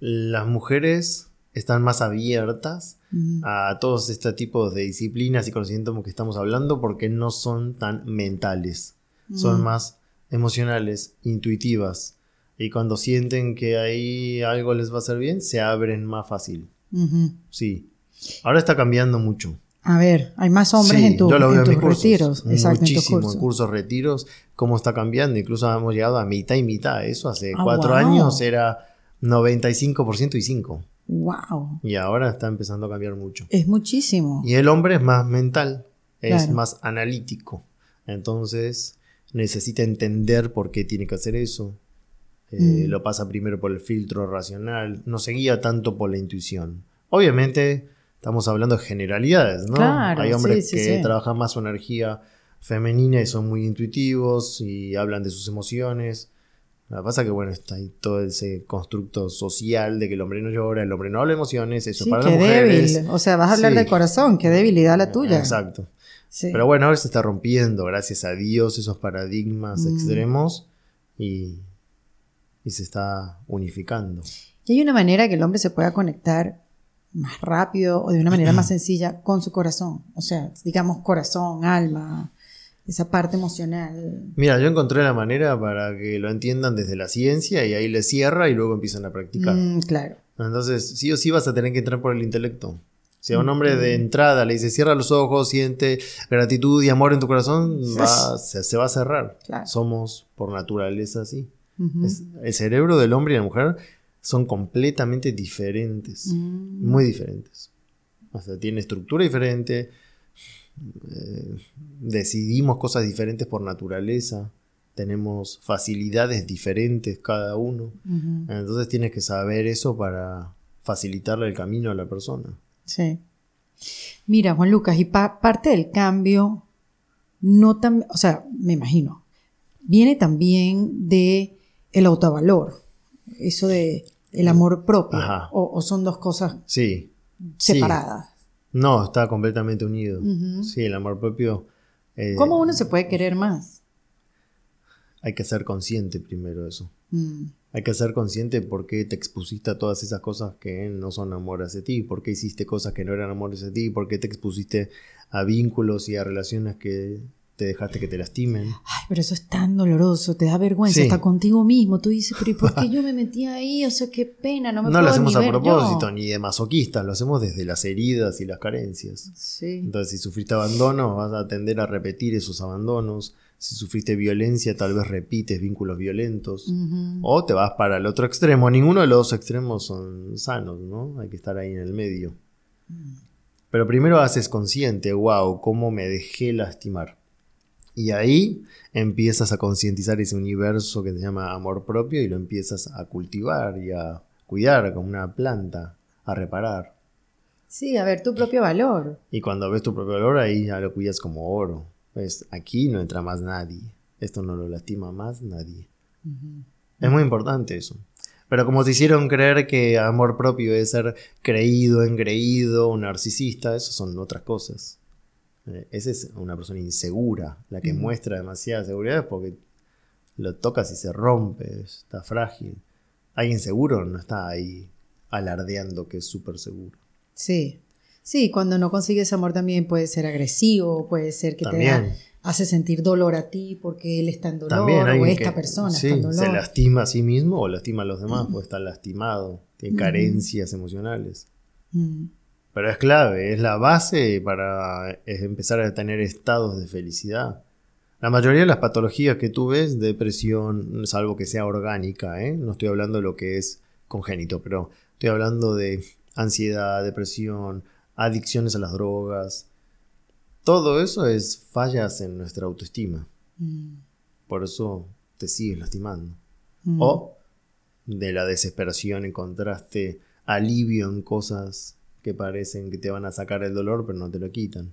Las mujeres están más abiertas a todos este tipos de disciplinas y conocimientos que estamos hablando porque no son tan mentales. Son más emocionales, intuitivas. Y cuando sienten que ahí algo les va a hacer bien, se abren más fácil. Ujú. Sí. Ahora está cambiando mucho. A ver, hay más hombres Sí, en, tu- yo lo veo en en tus mis cursos. retiros. Exacto, en Muchísimo, cursos. en cursos, retiros, cómo está cambiando. Incluso hemos llegado a mitad y mitad. Eso hace Ah, cuatro wow. años era 95% y 5. Wow, Y ahora está empezando a cambiar mucho. es muchísimo. Y el hombre es más mental, es Claro. más analítico. Entonces necesita entender por qué tiene que hacer eso. Eh, Mm. Lo pasa primero por el filtro racional. No se guía tanto por la intuición. Obviamente estamos hablando de generalidades, ¿no? Claro, Hay hombres sí, sí, que sí. trabajan más su energía femenina y son muy intuitivos y hablan de sus emociones. Lo que pasa que, bueno, está ahí todo ese constructo social de que el hombre no llora, el hombre no habla emociones, eso Sí, para qué las mujeres. débil. O sea, vas a hablar Sí. del corazón, qué debilidad la tuya. Exacto. Sí. Pero bueno, ahora se está rompiendo, gracias a Dios, esos paradigmas Mm. extremos y, y se está unificando. Y hay una manera que el hombre se pueda conectar más rápido o de una manera más sencilla con su corazón. O sea, digamos corazón, alma, esa parte emocional. Mira, yo encontré la manera para que lo entiendan desde la ciencia y ahí les cierra y luego empiezan a practicar. Mm, claro. Entonces, sí o sí vas a tener que entrar por el intelecto. Si a un hombre de entrada le dice cierra los ojos, siente gratitud y amor en tu corazón, va- se, se va a cerrar. Claro. Somos por naturaleza así. Es- el cerebro del hombre y la mujer son completamente diferentes. Mm. Muy diferentes. O sea, tiene estructura diferente. Eh, decidimos cosas diferentes por naturaleza. Tenemos facilidades diferentes cada uno. Entonces tienes que saber eso para facilitarle el camino a la persona. Sí. Mira, Juan Lucas, y pa- parte del cambio, no tan, o sea, me imagino, viene también de el autovalor, eso de el amor propio, o, o son dos cosas Sí. separadas. No, está completamente unido. Sí, el amor propio. eh, ¿Cómo uno se puede querer más? Hay que ser consciente primero de eso. Mm, Hay que ser consciente por qué te expusiste a todas esas cosas que no son amor hacia ti, por qué hiciste cosas que no eran amor hacia ti, por qué te expusiste a vínculos y a relaciones que te dejaste que te lastimen. Ay, pero eso es tan doloroso, te da vergüenza, Sí. hasta contigo mismo. Tú dices, pero ¿y por qué yo me metí ahí? O sea, qué pena, no me No puedo lo hacemos ni a ver propósito, yo. ni de masoquistas, lo hacemos desde las heridas y las carencias. Sí. Entonces, si sufriste abandono, vas a tender a repetir esos abandonos. Si sufriste violencia, tal vez repites vínculos violentos. O te vas para el otro extremo. Ninguno de los dos extremos son sanos, ¿no? Hay que estar ahí en el medio. Pero primero haces consciente, wow, cómo me dejé lastimar. Y ahí empiezas a concientizar ese universo que se llama amor propio y lo empiezas a cultivar y a cuidar como una planta, a reparar. Sí, a ver tu propio valor. Y cuando ves tu propio valor, ahí ya lo cuidas como oro. Pues aquí no entra más nadie. Esto no lo lastima más nadie. Es muy importante eso. Pero como te hicieron creer que amor propio es ser creído, engreído, un narcisista, eso son otras cosas. Eh, esa es una persona insegura. La que muestra demasiada seguridad es porque lo tocas y se rompe, está frágil. Alguien seguro no está ahí alardeando que es súper seguro. Sí. Sí, cuando no consigues amor también puede ser agresivo, puede ser que te da- hace sentir dolor a ti porque él está en dolor También o esta que, persona sí, está en dolor. se lastima a sí mismo o lastima a los demás, porque está lastimado, tiene carencias emocionales. Pero es clave, es la base para empezar a tener estados de felicidad. La mayoría de las patologías que tú ves, depresión, salvo que sea orgánica, ¿eh? no estoy hablando de lo que es congénito, pero estoy hablando de ansiedad, depresión, adicciones a las drogas. Todo eso es fallas en nuestra autoestima. mm, Por eso te sigues lastimando. mm. O de la desesperación encontraste alivio en cosas que parecen que te van a sacar el dolor, pero no te lo quitan.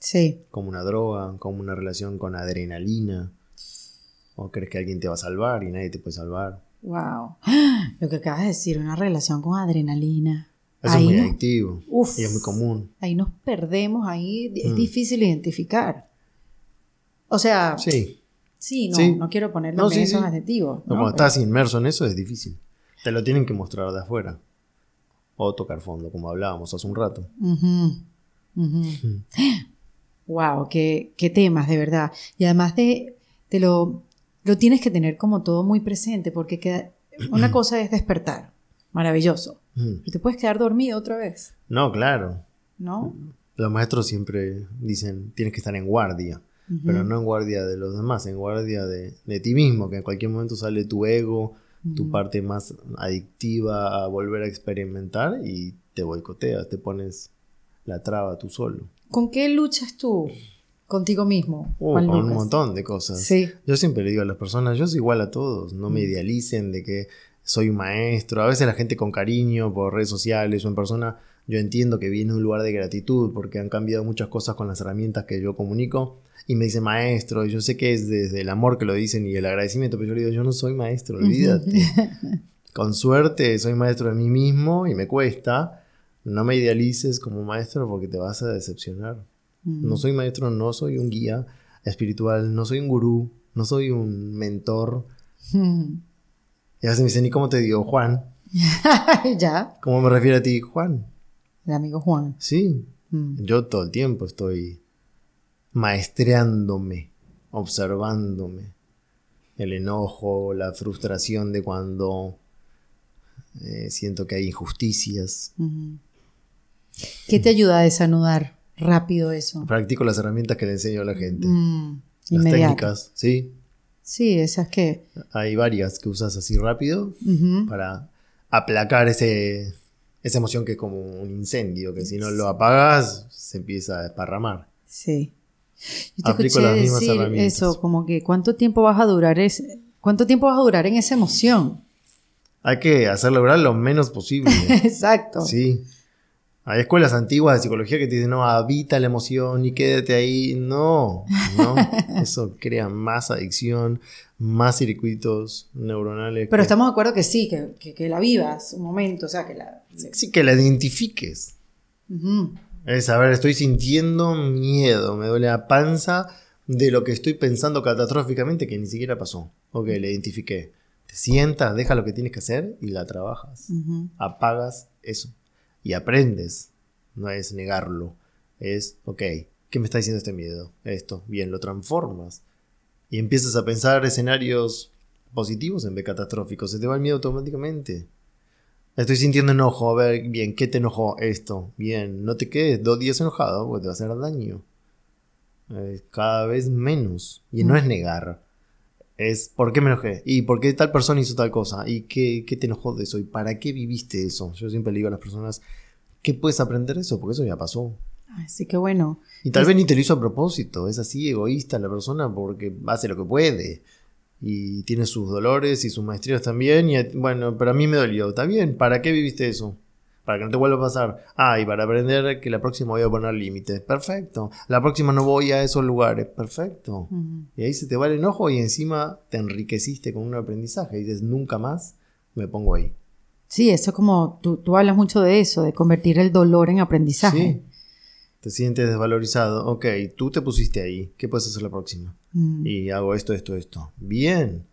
Sí, Como una droga, como una relación con adrenalina. O crees que alguien te va a salvar y nadie te puede salvar. wow. Lo que acabas de decir, una relación con adrenalina. Eso Ahí es muy adictivo. Uf. Y es muy común. Ahí nos perdemos, ahí es Mm. difícil identificar. O sea, sí, Sí. no, Sí. no quiero poner No, sí, esos sí. adjetivos. Pero ¿no? cuando estás inmerso en eso es difícil. Te lo tienen que mostrar de afuera. O tocar fondo, como hablábamos hace un rato. Ujú. Wow, qué, qué temas, de verdad. Y además de, te lo, lo tienes que tener como todo muy presente, porque queda- una cosa es despertar, maravilloso. Pero te puedes quedar dormido otra vez, No, claro. ¿no? Los maestros siempre dicen, tienes que estar en guardia, pero no en guardia de los demás, en guardia de, de ti mismo, que en cualquier momento sale tu ego, tu parte más adictiva a volver a experimentar y te boicoteas, te pones la traba tú solo. ¿Con qué luchas tú contigo mismo? Uh, con un montón de cosas. Sí. Yo siempre le digo a las personas, yo soy igual a todos, no me idealicen de que soy un maestro. A veces la gente con cariño por redes sociales o en persona, yo entiendo que viene de un lugar de gratitud porque han cambiado muchas cosas con las herramientas que yo comunico y me dice maestro, y yo sé que es desde el amor que lo dicen y el agradecimiento, pero yo le digo, yo no soy maestro, olvídate. con suerte soy maestro de mí mismo y me cuesta. No me idealices como maestro porque te vas a decepcionar. No soy maestro, no soy un guía espiritual, no soy un gurú, no soy un mentor. Mm. Y a veces me dicen, ¿y cómo te digo, Juan? ya, ¿Cómo me refiero a ti, Juan? El amigo Juan. Sí, Mm. yo todo el tiempo estoy maestreándome, observándome. El enojo, la frustración de cuando eh, siento que hay injusticias. ¿Qué te ayuda a desanudar rápido eso? Practico las herramientas que le enseño a la gente. Mm, las técnicas, sí. Sí, esas que... Hay varias que usas así rápido para aplacar ese, esa emoción que es como un incendio, que si no lo apagas se empieza a desparramar. Sí. Yo te Aplico las mismas decir herramientas. eso, como que cuánto tiempo vas a durar es, cuánto tiempo vas a durar en esa emoción. Hay que hacer lograr lo menos posible. Exacto. Sí. Hay escuelas antiguas de psicología que te dicen, no, habita la emoción y quédate ahí. No, no. Eso crea más adicción, más circuitos neuronales. Pero que- estamos de acuerdo que sí, que, que- que la vivas un momento, o sea, que la... Sí, que la identifiques. Es, a ver, estoy sintiendo miedo, me duele la panza de lo que estoy pensando catastróficamente que ni siquiera pasó. Ok, la identifiqué. Te sientas, deja lo que tienes que hacer y la trabajas. Apagas eso y aprendes. No es negarlo. Es, ok, ¿qué me está diciendo este miedo? Esto, bien, lo transformas. Y empiezas a pensar escenarios positivos en vez de catastróficos. Se te va el miedo automáticamente. Estoy sintiendo enojo. A ver, bien, ¿qué te enojó? Esto. Bien, no te quedes dos días enojado porque te va a hacer daño. Eh, cada vez menos. Y no es negar. Es ¿por qué me enojé? ¿Y por qué tal persona hizo tal cosa? ¿Y qué, qué te enojó de eso? ¿Y para qué viviste eso? Yo siempre le digo a las personas, ¿qué puedes aprender de eso? Porque eso ya pasó. Así que bueno. Y tal vez ni te lo hizo a propósito. Es así egoísta la persona porque hace lo que puede. Y tiene sus dolores y sus maestrías también. Y bueno, pero a mí me dolió. Está bien, ¿para qué viviste eso? Para que no te vuelva a pasar. Ah, y para aprender que la próxima voy a poner límites. Perfecto. La próxima no voy a esos lugares. Perfecto. Y ahí se te va el enojo y encima te enriqueciste con un aprendizaje. Y dices, nunca más me pongo ahí. Sí, eso es como, tú, tú hablas mucho de eso, de convertir el dolor en aprendizaje. Sí. Te sientes desvalorizado. Ok, tú te pusiste ahí. ¿Qué puedes hacer la próxima? Mm. Y hago esto, esto, esto. Bien.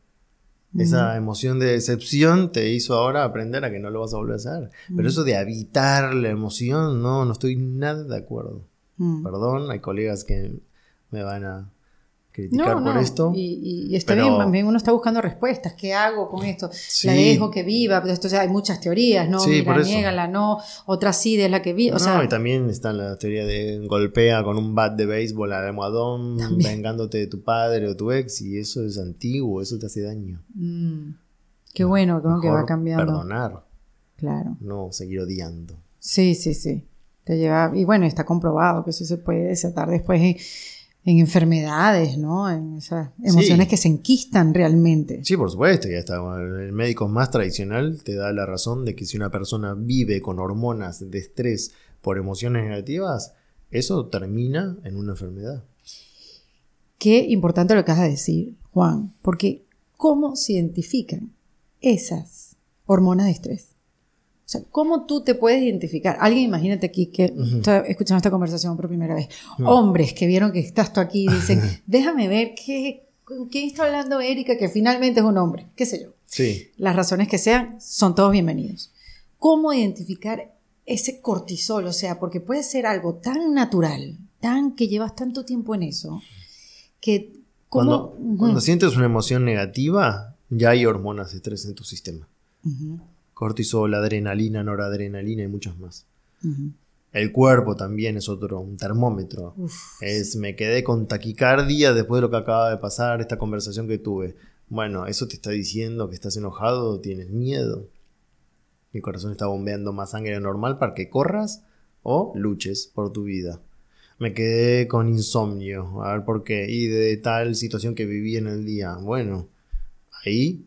Esa emoción de decepción te hizo ahora aprender a que no lo vas a volver a hacer. Pero eso de habitar la emoción, no, no estoy nada de acuerdo. Mm. Perdón, hay colegas que me van a criticar No, por no, esto. Y, y- está pero- bien, uno está buscando respuestas. ¿Qué hago con esto? Sí. La dejo que viva, pero esto ya hay muchas teorías, ¿no? Sí, Mira, por niégala, no, otra sí de la que vive. O no, sea, y también está la teoría de golpea con un bat de béisbol al almohadón, vengándote de tu padre o tu ex, y eso es antiguo, eso te hace daño. mm, qué bueno ¿no? que va cambiando. Perdonar, Claro. no seguir odiando. Sí, sí, sí. Te lleva, y bueno, está comprobado que eso se puede desatar después en, en enfermedades, ¿no? En esas emociones Sí. que se enquistan realmente. Sí, por supuesto, ya está. El médico más tradicional te da la razón de que si una persona vive con hormonas de estrés por emociones negativas, eso termina en una enfermedad. Qué importante lo que vas a decir, Juan, porque ¿cómo se identifican esas hormonas de estrés? O sea, ¿cómo tú te puedes identificar? Alguien, imagínate aquí que está escuchando esta conversación por primera vez. Hombres que vieron que estás tú aquí y dicen, déjame ver qué, con quién está hablando Erika, que finalmente es un hombre, qué sé yo. Sí, Las razones que sean, son todos bienvenidos. ¿Cómo identificar ese cortisol? O sea, porque puede ser algo tan natural, tan que llevas tanto tiempo en eso, que... ¿cómo? cuando, cuando sientes una emoción negativa, ya hay hormonas de estrés en tu sistema. Cortisol, adrenalina, noradrenalina y muchas más. El cuerpo también es otro, un termómetro. Uf, Es, me quedé con taquicardia después de lo que acaba de pasar, esta conversación que tuve. Bueno, eso te está diciendo que estás enojado tienes miedo. Mi corazón está bombeando más sangre de normal para que corras o luches por tu vida. Me quedé con insomnio, a ver por qué. Y de tal situación que viví en el día. Bueno, ahí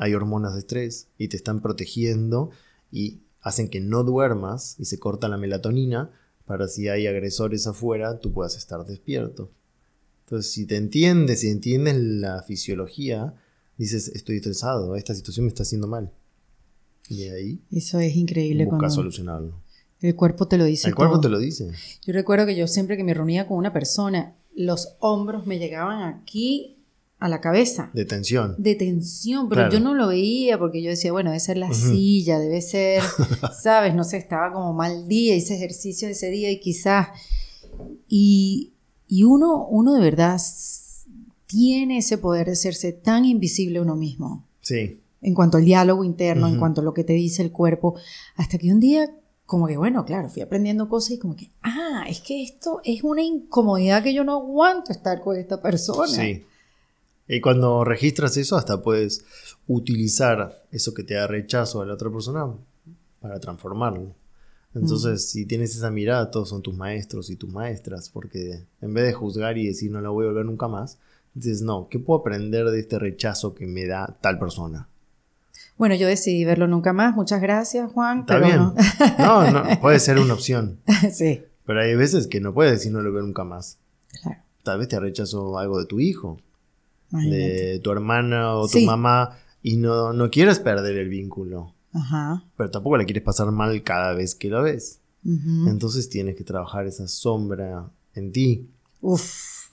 hay hormonas de estrés y te están protegiendo y hacen que no duermas y se corta la melatonina para si hay agresores afuera tú puedas estar despierto. Entonces, si te entiendes, si entiendes la fisiología, dices, estoy estresado, esta situación me está haciendo mal. Y ahí eso es increíble busca cuando solucionarlo. el cuerpo te lo dice El cuerpo todo. te lo dice. Yo recuerdo que yo siempre que me reunía con una persona, los hombros me llegaban aquí a la cabeza. De tensión. de tensión, pero Claro. yo no lo veía porque yo decía, bueno, debe ser la silla, debe ser, sabes, no sé, estaba como mal día, hice ejercicio ese día y quizás, y, y uno, uno de verdad tiene ese poder de hacerse tan invisible uno mismo, Sí. en cuanto al diálogo interno, en cuanto a lo que te dice el cuerpo, hasta que un día, como que, bueno, claro, fui aprendiendo cosas y como que, ah, es que esto es una incomodidad que yo no aguanto estar con esta persona. Sí. Y cuando registras eso, hasta puedes utilizar eso que te da rechazo a la otra persona para transformarlo. Entonces, si tienes esa mirada, todos son tus maestros y tus maestras, porque en vez de juzgar y decir no la voy a volver nunca más, dices, no, ¿qué puedo aprender de este rechazo que me da tal persona? Bueno, yo decidí verlo nunca más. Muchas gracias, Juan. Está pero bien. no. No, no, puede ser una opción. sí, Pero hay veces que no puedes si no lo veo nunca más. claro. Tal vez te rechazó algo de tu hijo, Imagínate. de tu hermana o tu Sí. mamá y no, no quieres perder el vínculo. Ajá. Pero tampoco la quieres pasar mal cada vez que la ves. Entonces tienes que trabajar esa sombra en ti. Uf.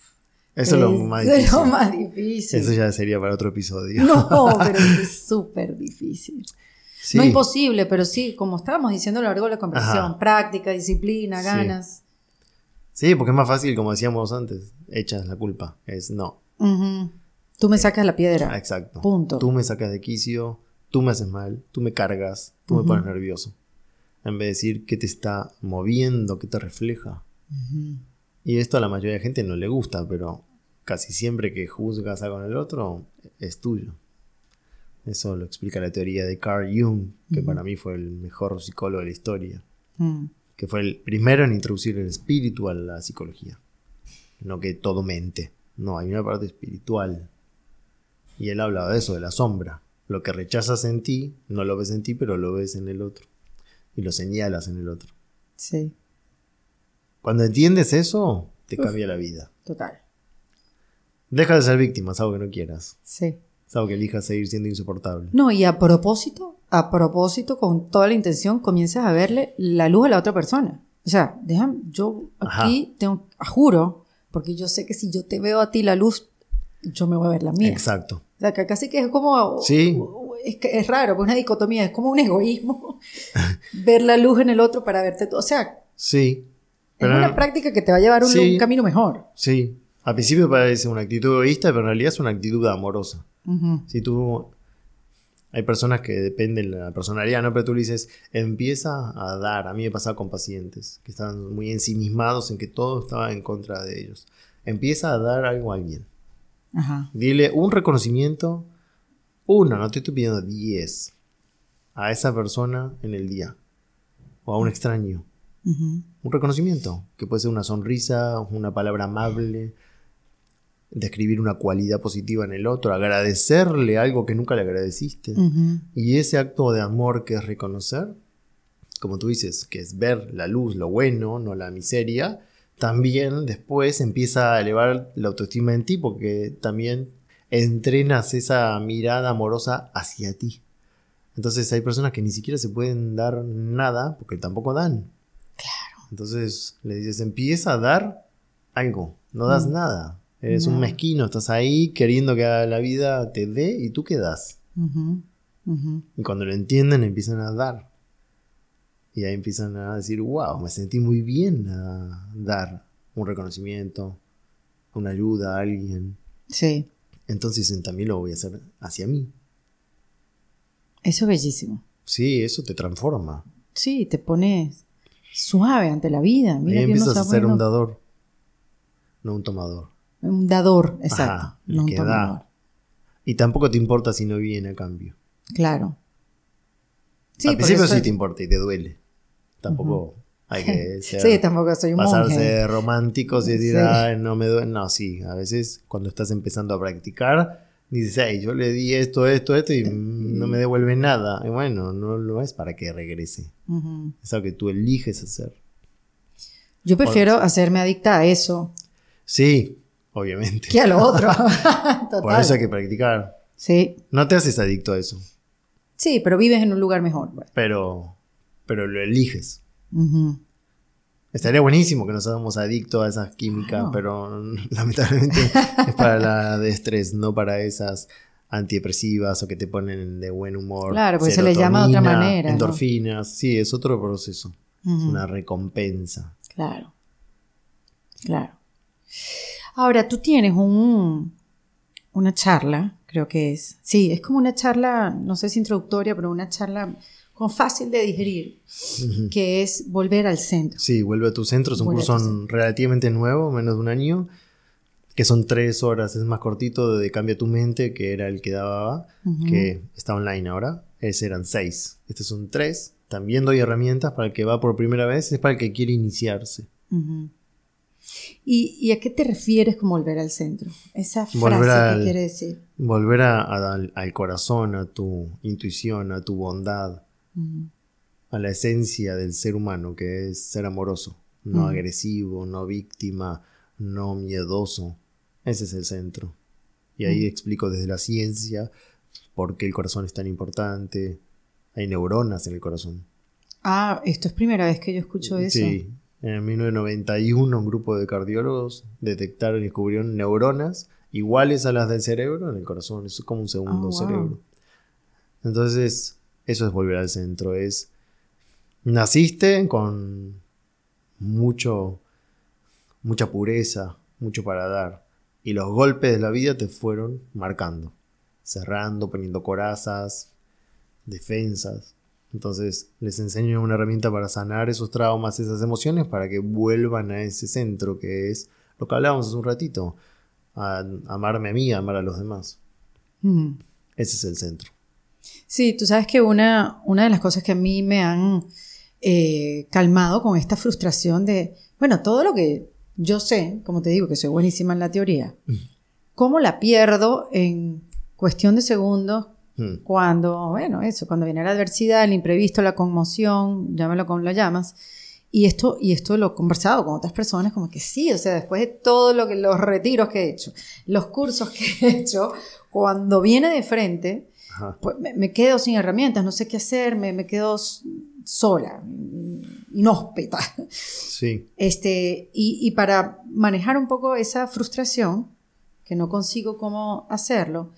Eso es lo más es difícil. lo más difícil. Eso ya sería para otro episodio. No, pero es súper difícil. Sí. No imposible, pero sí, como estábamos diciendo a lo largo de la conversación, Ajá. práctica, disciplina, ganas. Sí, porque es más fácil, como decíamos antes, echas la culpa. Es no. Tú me sacas la piedra. Ah, Exacto. Punto. Tú me sacas de quicio, tú me haces mal, tú me cargas, tú me pones nervioso. En vez de decir qué te está moviendo, qué te refleja. Y esto a la mayoría de gente no le gusta, pero casi siempre que juzgas algo en el otro, es tuyo. Eso lo explica la teoría de Carl Jung, que para mí fue el mejor psicólogo de la historia. Mm. que fue el primero en introducir el espíritu a la psicología. No que todo mente. No, hay una parte espiritual. Y él hablaba de eso, de la sombra. Lo que rechazas en ti, no lo ves en ti, pero lo ves en el otro. Y lo señalas en el otro. Sí, Cuando entiendes eso, te cambia la vida. total. Deja de ser víctima, es algo que no quieras. Sí. Es algo que elijas seguir siendo insoportable. No, y a propósito, a propósito, con toda la intención, comienzas a verle la luz a la otra persona. O sea, déjame, yo aquí tengo, juro, porque yo sé que si yo te veo a ti la luz, yo me voy a ver la mía. Exacto. O sea, que casi que es como... Sí. Es, que es raro, pues una dicotomía, es como un egoísmo ver la luz en el otro para verte todo. O sea, Sí. es una práctica que te va a llevar un, Sí. un camino mejor. Sí. Al principio parece una actitud egoísta, pero en realidad es una actitud amorosa. Si tú. Hay personas que dependen de la personalidad, ¿no? Pero tú le dices, empieza a dar. A mí me pasaba con pacientes que estaban muy ensimismados en que todo estaba en contra de ellos. Empieza a dar algo a alguien. Ajá. Dile un reconocimiento, uno, no te estoy pidiendo diez, a esa persona en el día. O a un extraño. Un reconocimiento, que puede ser una sonrisa, una palabra amable, describir una cualidad positiva en el otro, agradecerle algo que nunca le agradeciste. Y ese acto de amor que es reconocer, como tú dices, que es ver la luz, lo bueno, no la miseria, también después empieza a elevar la autoestima en ti porque también entrenas esa mirada amorosa hacia ti. Entonces hay personas que ni siquiera se pueden dar nada porque tampoco dan. Claro. Entonces le dices, empieza a dar algo, no das nada. Eres un No. mezquino, estás ahí queriendo que la vida te dé y tú qué das. Y cuando lo entienden empiezan a dar. Y ahí empiezan a decir, wow, me sentí muy bien a dar un reconocimiento, una ayuda a alguien. Sí, Entonces dicen, también lo voy a hacer hacia mí. eso es bellísimo. Sí, eso te transforma. Sí, te pones suave ante la vida. Mira ahí empiezas a ser un dador, no un tomador. un dador, exacto. Ajá, no un da. tomador. Y tampoco te importa si no viene a cambio. Claro. Sí, Al principio sí te importa y te duele. Tampoco hay que ser, Sí, tampoco soy un pasarse monje. románticos y decir, Sí. "Ay, no me duele. No, sí, a veces cuando estás empezando a practicar, dices, ay, yo le di esto, esto, esto y no me devuelve nada. Y bueno, no lo es para que regrese. Es algo que tú eliges hacer. Yo prefiero hacerme adicta a eso Sí, obviamente. que a lo otro. Total. Por eso hay que practicar. Sí, No te haces adicto a eso, sí, pero vives en un lugar mejor. pues. pero, pero lo eliges. Estaría buenísimo que nos hagamos adictos a esas químicas, pero lamentablemente es para la de estrés, no para esas antidepresivas o que te ponen de buen humor. Claro, porque se le llama de otra manera, ¿no? Endorfinas, sí, es otro proceso. Es una recompensa. Claro. Claro. Ahora, tú tienes un, una charla, creo que es. Sí, es como una charla, no sé si introductoria, pero una charla como fácil de digerir, que es volver al centro. Sí, vuelve a tu centro, es un Vuelve curso relativamente nuevo, menos de un año, que son tres horas, es más cortito de Cambia tu mente, que era el que daba, que está online ahora. Ese eran seis, estos son tres. También doy herramientas para el que va por primera vez, es para el que quiere iniciarse. ¿Y, y a qué te refieres con volver al centro? Esa frase, Volver al- ¿qué quiere decir? Volver a- a- al, al corazón, a tu intuición, a tu bondad, A la esencia del ser humano, que es ser amoroso, no Mm. agresivo, no víctima, no miedoso. Ese es el centro. Y ahí Mm. explico desde la ciencia por qué el corazón es tan importante. Hay neuronas en el corazón. Ah, esto es primera vez que yo escucho eso. Sí. En 1991 un grupo de cardiólogos detectaron y descubrieron neuronas iguales a las del cerebro en el corazón. Es como un segundo Oh, wow. cerebro. Entonces, eso es volver al centro. Es. Naciste con mucho. mucha pureza, mucho para dar. Y los golpes de la vida te fueron marcando. Cerrando, poniendo corazas, defensas. Entonces les enseño una herramienta para sanar esos traumas, esas emociones, para que vuelvan a ese centro que es lo que hablábamos hace un ratito. a- amarme a mí, amar a los demás. Ese es el centro. Sí, tú sabes que una, una de las cosas que a mí me han eh, calmado con esta frustración de, bueno, todo lo que yo sé, como te digo, que soy buenísima en la teoría, ¿cómo la pierdo en cuestión de segundos Mm. cuando, bueno, eso, cuando viene la adversidad, el imprevisto, la conmoción, llámalo como lo llamas. Y esto, y esto lo he conversado con otras personas, como que sí, o sea, después de todo lo que, los retiros que he hecho, los cursos que he hecho, cuando viene de frente, Ajá. pues me, me quedo sin herramientas, no sé qué hacer, me, me quedo sola, inhóspita. Sí. Este, y, y para manejar un poco esa frustración, que no consigo cómo hacerlo,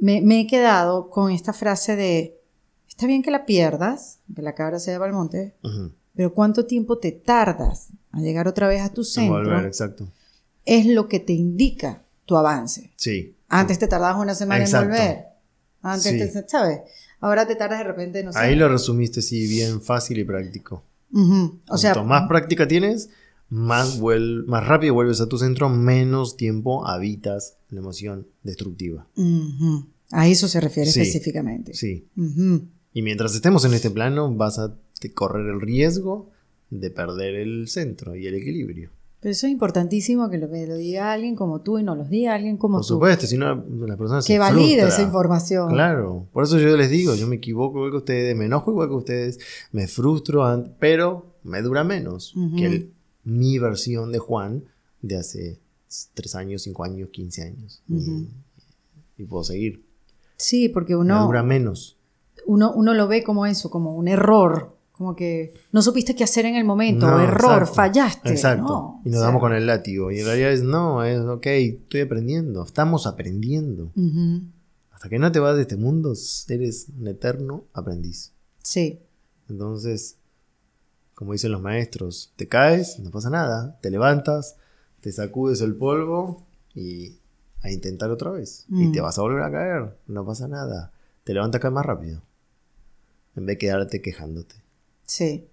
me, me he quedado con esta frase de, está bien que la pierdas, que la cabra se lleva al monte, pero ¿cuánto tiempo te tardas a llegar otra vez a tu centro? Volver, exacto. Es lo que te indica tu avance. Sí. Antes te tardabas una semana Exacto. en volver. Antes, Sí. te- ¿sabes? Ahora te tardas de repente, no sé. Ahí lo resumiste, sí, bien fácil y práctico. O sea, Cuanto más práctica tienes, más, vuel- más rápido vuelves a tu centro, menos tiempo habitas la emoción destructiva. ujú. a eso se refiere Sí. específicamente. Sí. Ujú. Y mientras estemos en este plano, vas a correr el riesgo de perder el centro y el equilibrio. Pero eso es importantísimo que lo, me lo diga alguien como tú y no lo diga alguien como Por tú. supuesto, si no, la persona se que valide esa información. Claro, por eso yo les digo, yo me equivoco igual que ustedes, me enojo igual que ustedes, me frustro, pero me dura menos que el- mi versión de Juan de hace 3 años, 5 años, 15 años. Y- puedo seguir. Sí, porque Me uno, dura menos. uno, uno lo ve como eso, como un error. Como que no supiste qué hacer en el momento. No, error, exacto. fallaste. Exacto. No, y nos o sea, damos con el látigo. Y en realidad es, no, es, ok, estoy aprendiendo, estamos aprendiendo. Hasta que no te vas de este mundo, eres un eterno aprendiz. Sí, Entonces, como dicen los maestros, te caes, no pasa nada, te levantas, te sacudes el polvo y a intentar otra vez. Y Mm. te vas a volver a caer, no pasa nada. Te levantas cada vez más rápido. En vez de quedarte quejándote. Sí,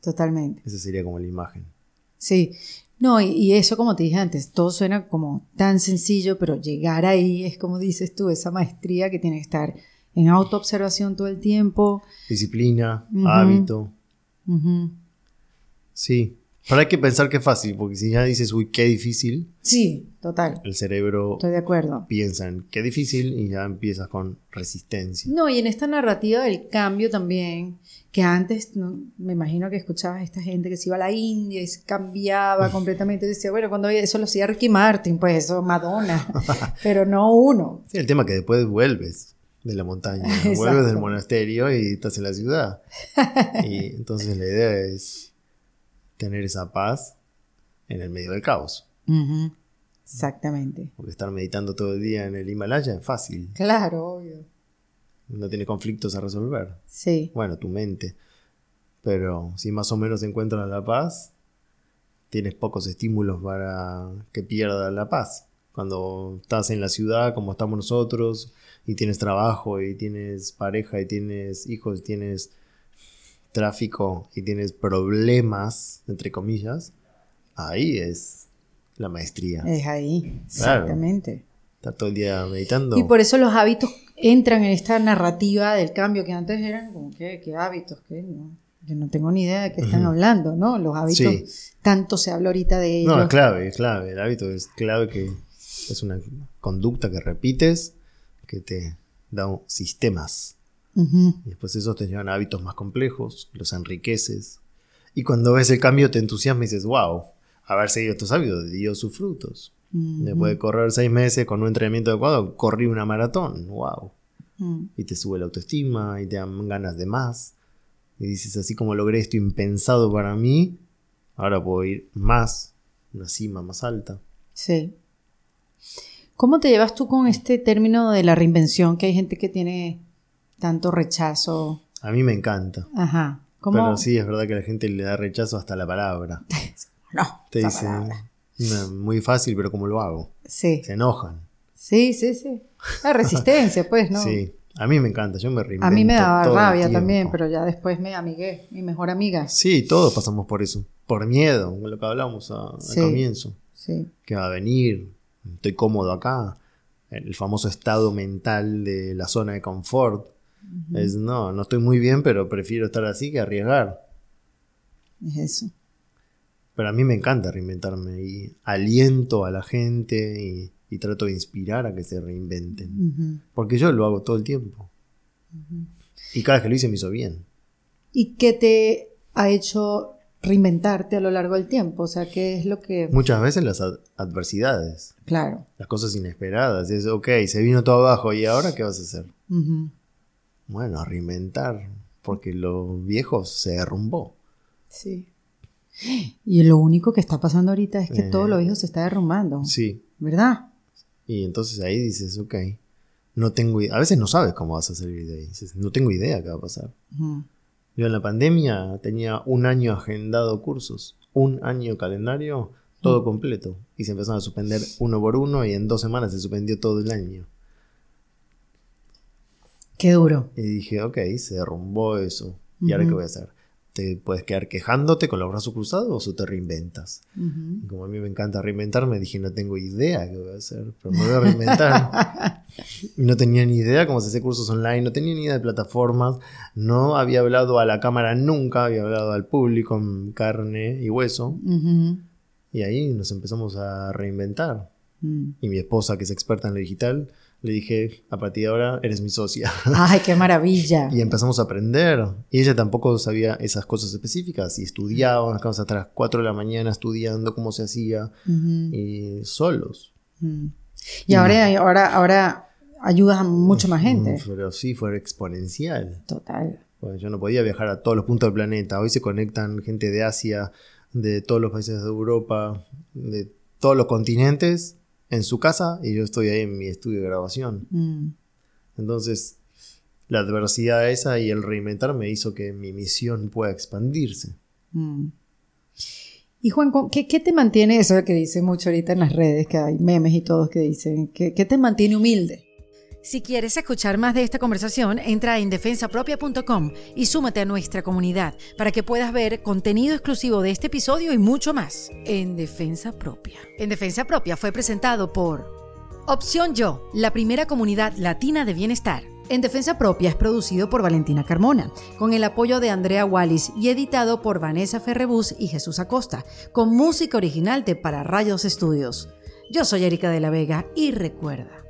totalmente. Esa sería como la imagen. Sí, no, y, y eso como te dije antes, todo suena como tan sencillo, pero llegar ahí es como dices tú, esa maestría que tiene que estar en autoobservación todo el tiempo. Disciplina, hábito. Sí. Pero hay que pensar que es fácil, porque si ya dices, uy, qué difícil, Sí, total, el cerebro estoy de acuerdo. piensa en qué difícil y ya empiezas con resistencia. No, y en esta narrativa del cambio también, que antes no, me imagino que escuchabas a esta gente que se iba a la India y se cambiaba completamente. Y decía, bueno, cuando eso lo hacía Ricky Martin, pues eso, Madonna, pero no uno. Sí, el tema que después vuelves de la montaña, vuelves del monasterio y estás en la ciudad. Y entonces la idea es tener esa paz en el medio del caos. Exactamente. Porque estar meditando todo el día en el Himalaya es fácil, Claro, obvio. no tiene conflictos a resolver. Sí, Bueno, tu mente. Pero si más o menos encuentras la paz, tienes pocos estímulos para que pierdas la paz. Cuando estás en la ciudad, como estamos nosotros, y tienes trabajo, y tienes pareja, y tienes hijos, y tienes tráfico, y tienes problemas, entre comillas, ahí es la maestría. es ahí, exactamente. Estar todo el día meditando. Y por eso los hábitos entran en esta narrativa del cambio que antes eran como que, ¿qué hábitos? ¿Qué? No. Yo no tengo ni idea de qué están hablando, ¿no? Los hábitos, Sí. tanto se habla ahorita de ellos. No, es clave, es clave. El hábito es clave que es una conducta que repites que te da un- Y después esos te llevan a hábitos más complejos, los enriqueces. Y cuando ves el cambio te entusiasma y dices, wow, haber seguido estos hábitos dio sus frutos. Después de correr seis meses con un entrenamiento adecuado, corrí una maratón, wow. ujú. Y te sube la autoestima y te dan ganas de más. Y dices, así como logré esto impensado para mí, ahora puedo ir más, una cima más alta. Sí. ¿Cómo te llevas tú con este término de la reinvención? Que hay gente que tiene tanto rechazo. A mí me encanta. Ajá. ¿Cómo? Pero sí, es verdad que a la gente le da rechazo hasta la palabra. No. Te dicen, palabra. "No, muy fácil, pero ¿cómo lo hago? Sí. Se enojan. Sí, sí, sí. La resistencia, pues, ¿no? Sí, a mí me encanta, yo me reinvento A mí me daba rabia también, pero ya después me amigué, mi mejor amiga. Sí, todos pasamos por eso. Por miedo, lo que hablamos a- al comienzo. Sí. que va a venir, estoy cómodo acá. El famoso estado mental de la zona de confort. Es, no, no estoy muy bien, pero prefiero estar así que arriesgar. Es eso. Pero a mí me encanta reinventarme y aliento a la gente y, y trato de inspirar a que se reinventen. Ujú. Porque yo lo hago todo el tiempo. Y cada vez que lo hice me hizo bien. ¿Y qué te ha hecho reinventarte a lo largo del tiempo? O sea, ¿qué es lo que... Muchas veces las ad- adversidades, Claro. las cosas inesperadas. Es, ok, se vino todo abajo y ahora ¿qué vas a hacer? Ujú. Bueno, a reinventar, porque lo viejo se derrumbó. Sí. Y lo único que está pasando ahorita es que Eh, todo lo viejo se está derrumbando. Sí, ¿Verdad? y entonces ahí dices, ok, no tengo idea. A veces no sabes cómo vas a salir de ahí. Dices, no tengo idea qué va a pasar. Yo en la pandemia tenía un año agendado cursos, un año calendario, todo completo. Y se empezaron a suspender uno por uno y en dos semanas se suspendió todo el año. Qué duro. Y dije, ok, se derrumbó eso. ¿Y ahora qué voy a hacer? ¿Te puedes quedar quejándote con los brazos cruzados o te reinventas? Y como a mí me encanta reinventarme, dije, no tengo idea qué voy a hacer, pero me voy a reinventar. No tenía ni idea cómo se hace cursos online, no tenía ni idea de plataformas, no había hablado a la cámara nunca, había hablado al público en carne y hueso. Y ahí nos empezamos a reinventar. Mm. Y mi esposa, que es experta en lo digital, le dije, a partir de ahora eres mi socia. Ay, qué maravilla. Y empezamos a aprender. Y ella tampoco sabía esas cosas específicas. Y estudiaba, nos quedamos hasta las 4 de la mañana estudiando cómo se hacía. Y solos. Mm. Y ahora, ahora, ahora ayudas a mucha más gente. Mm, Pero sí, fue exponencial. Total. Pues yo no podía viajar a todos los puntos del planeta. Hoy se conectan gente de Asia, de todos los países de Europa, de todos los continentes en su casa y yo estoy ahí en mi estudio de grabación. Mm. Entonces, la adversidad esa y el reinventar me hizo que mi misión pueda expandirse. Mm. Y Juan, ¿con- ¿qué, qué te mantiene eso que dice mucho ahorita en las redes, que hay memes y todos que dicen, ¿qué, qué te mantiene humilde? Si quieres escuchar más de esta conversación, entra en defensapropia.com y súmate a nuestra comunidad para que puedas ver contenido exclusivo de este episodio y mucho más en Defensa Propia. En Defensa Propia fue presentado por Opción Yo, la primera comunidad latina de bienestar. En Defensa Propia es producido por Valentina Carmona, con el apoyo de Andrea Wallis y editado por Vanessa Ferrebus y Jesús Acosta, con música original de Para Rayos Estudios. Yo soy Erika de la Vega y recuerda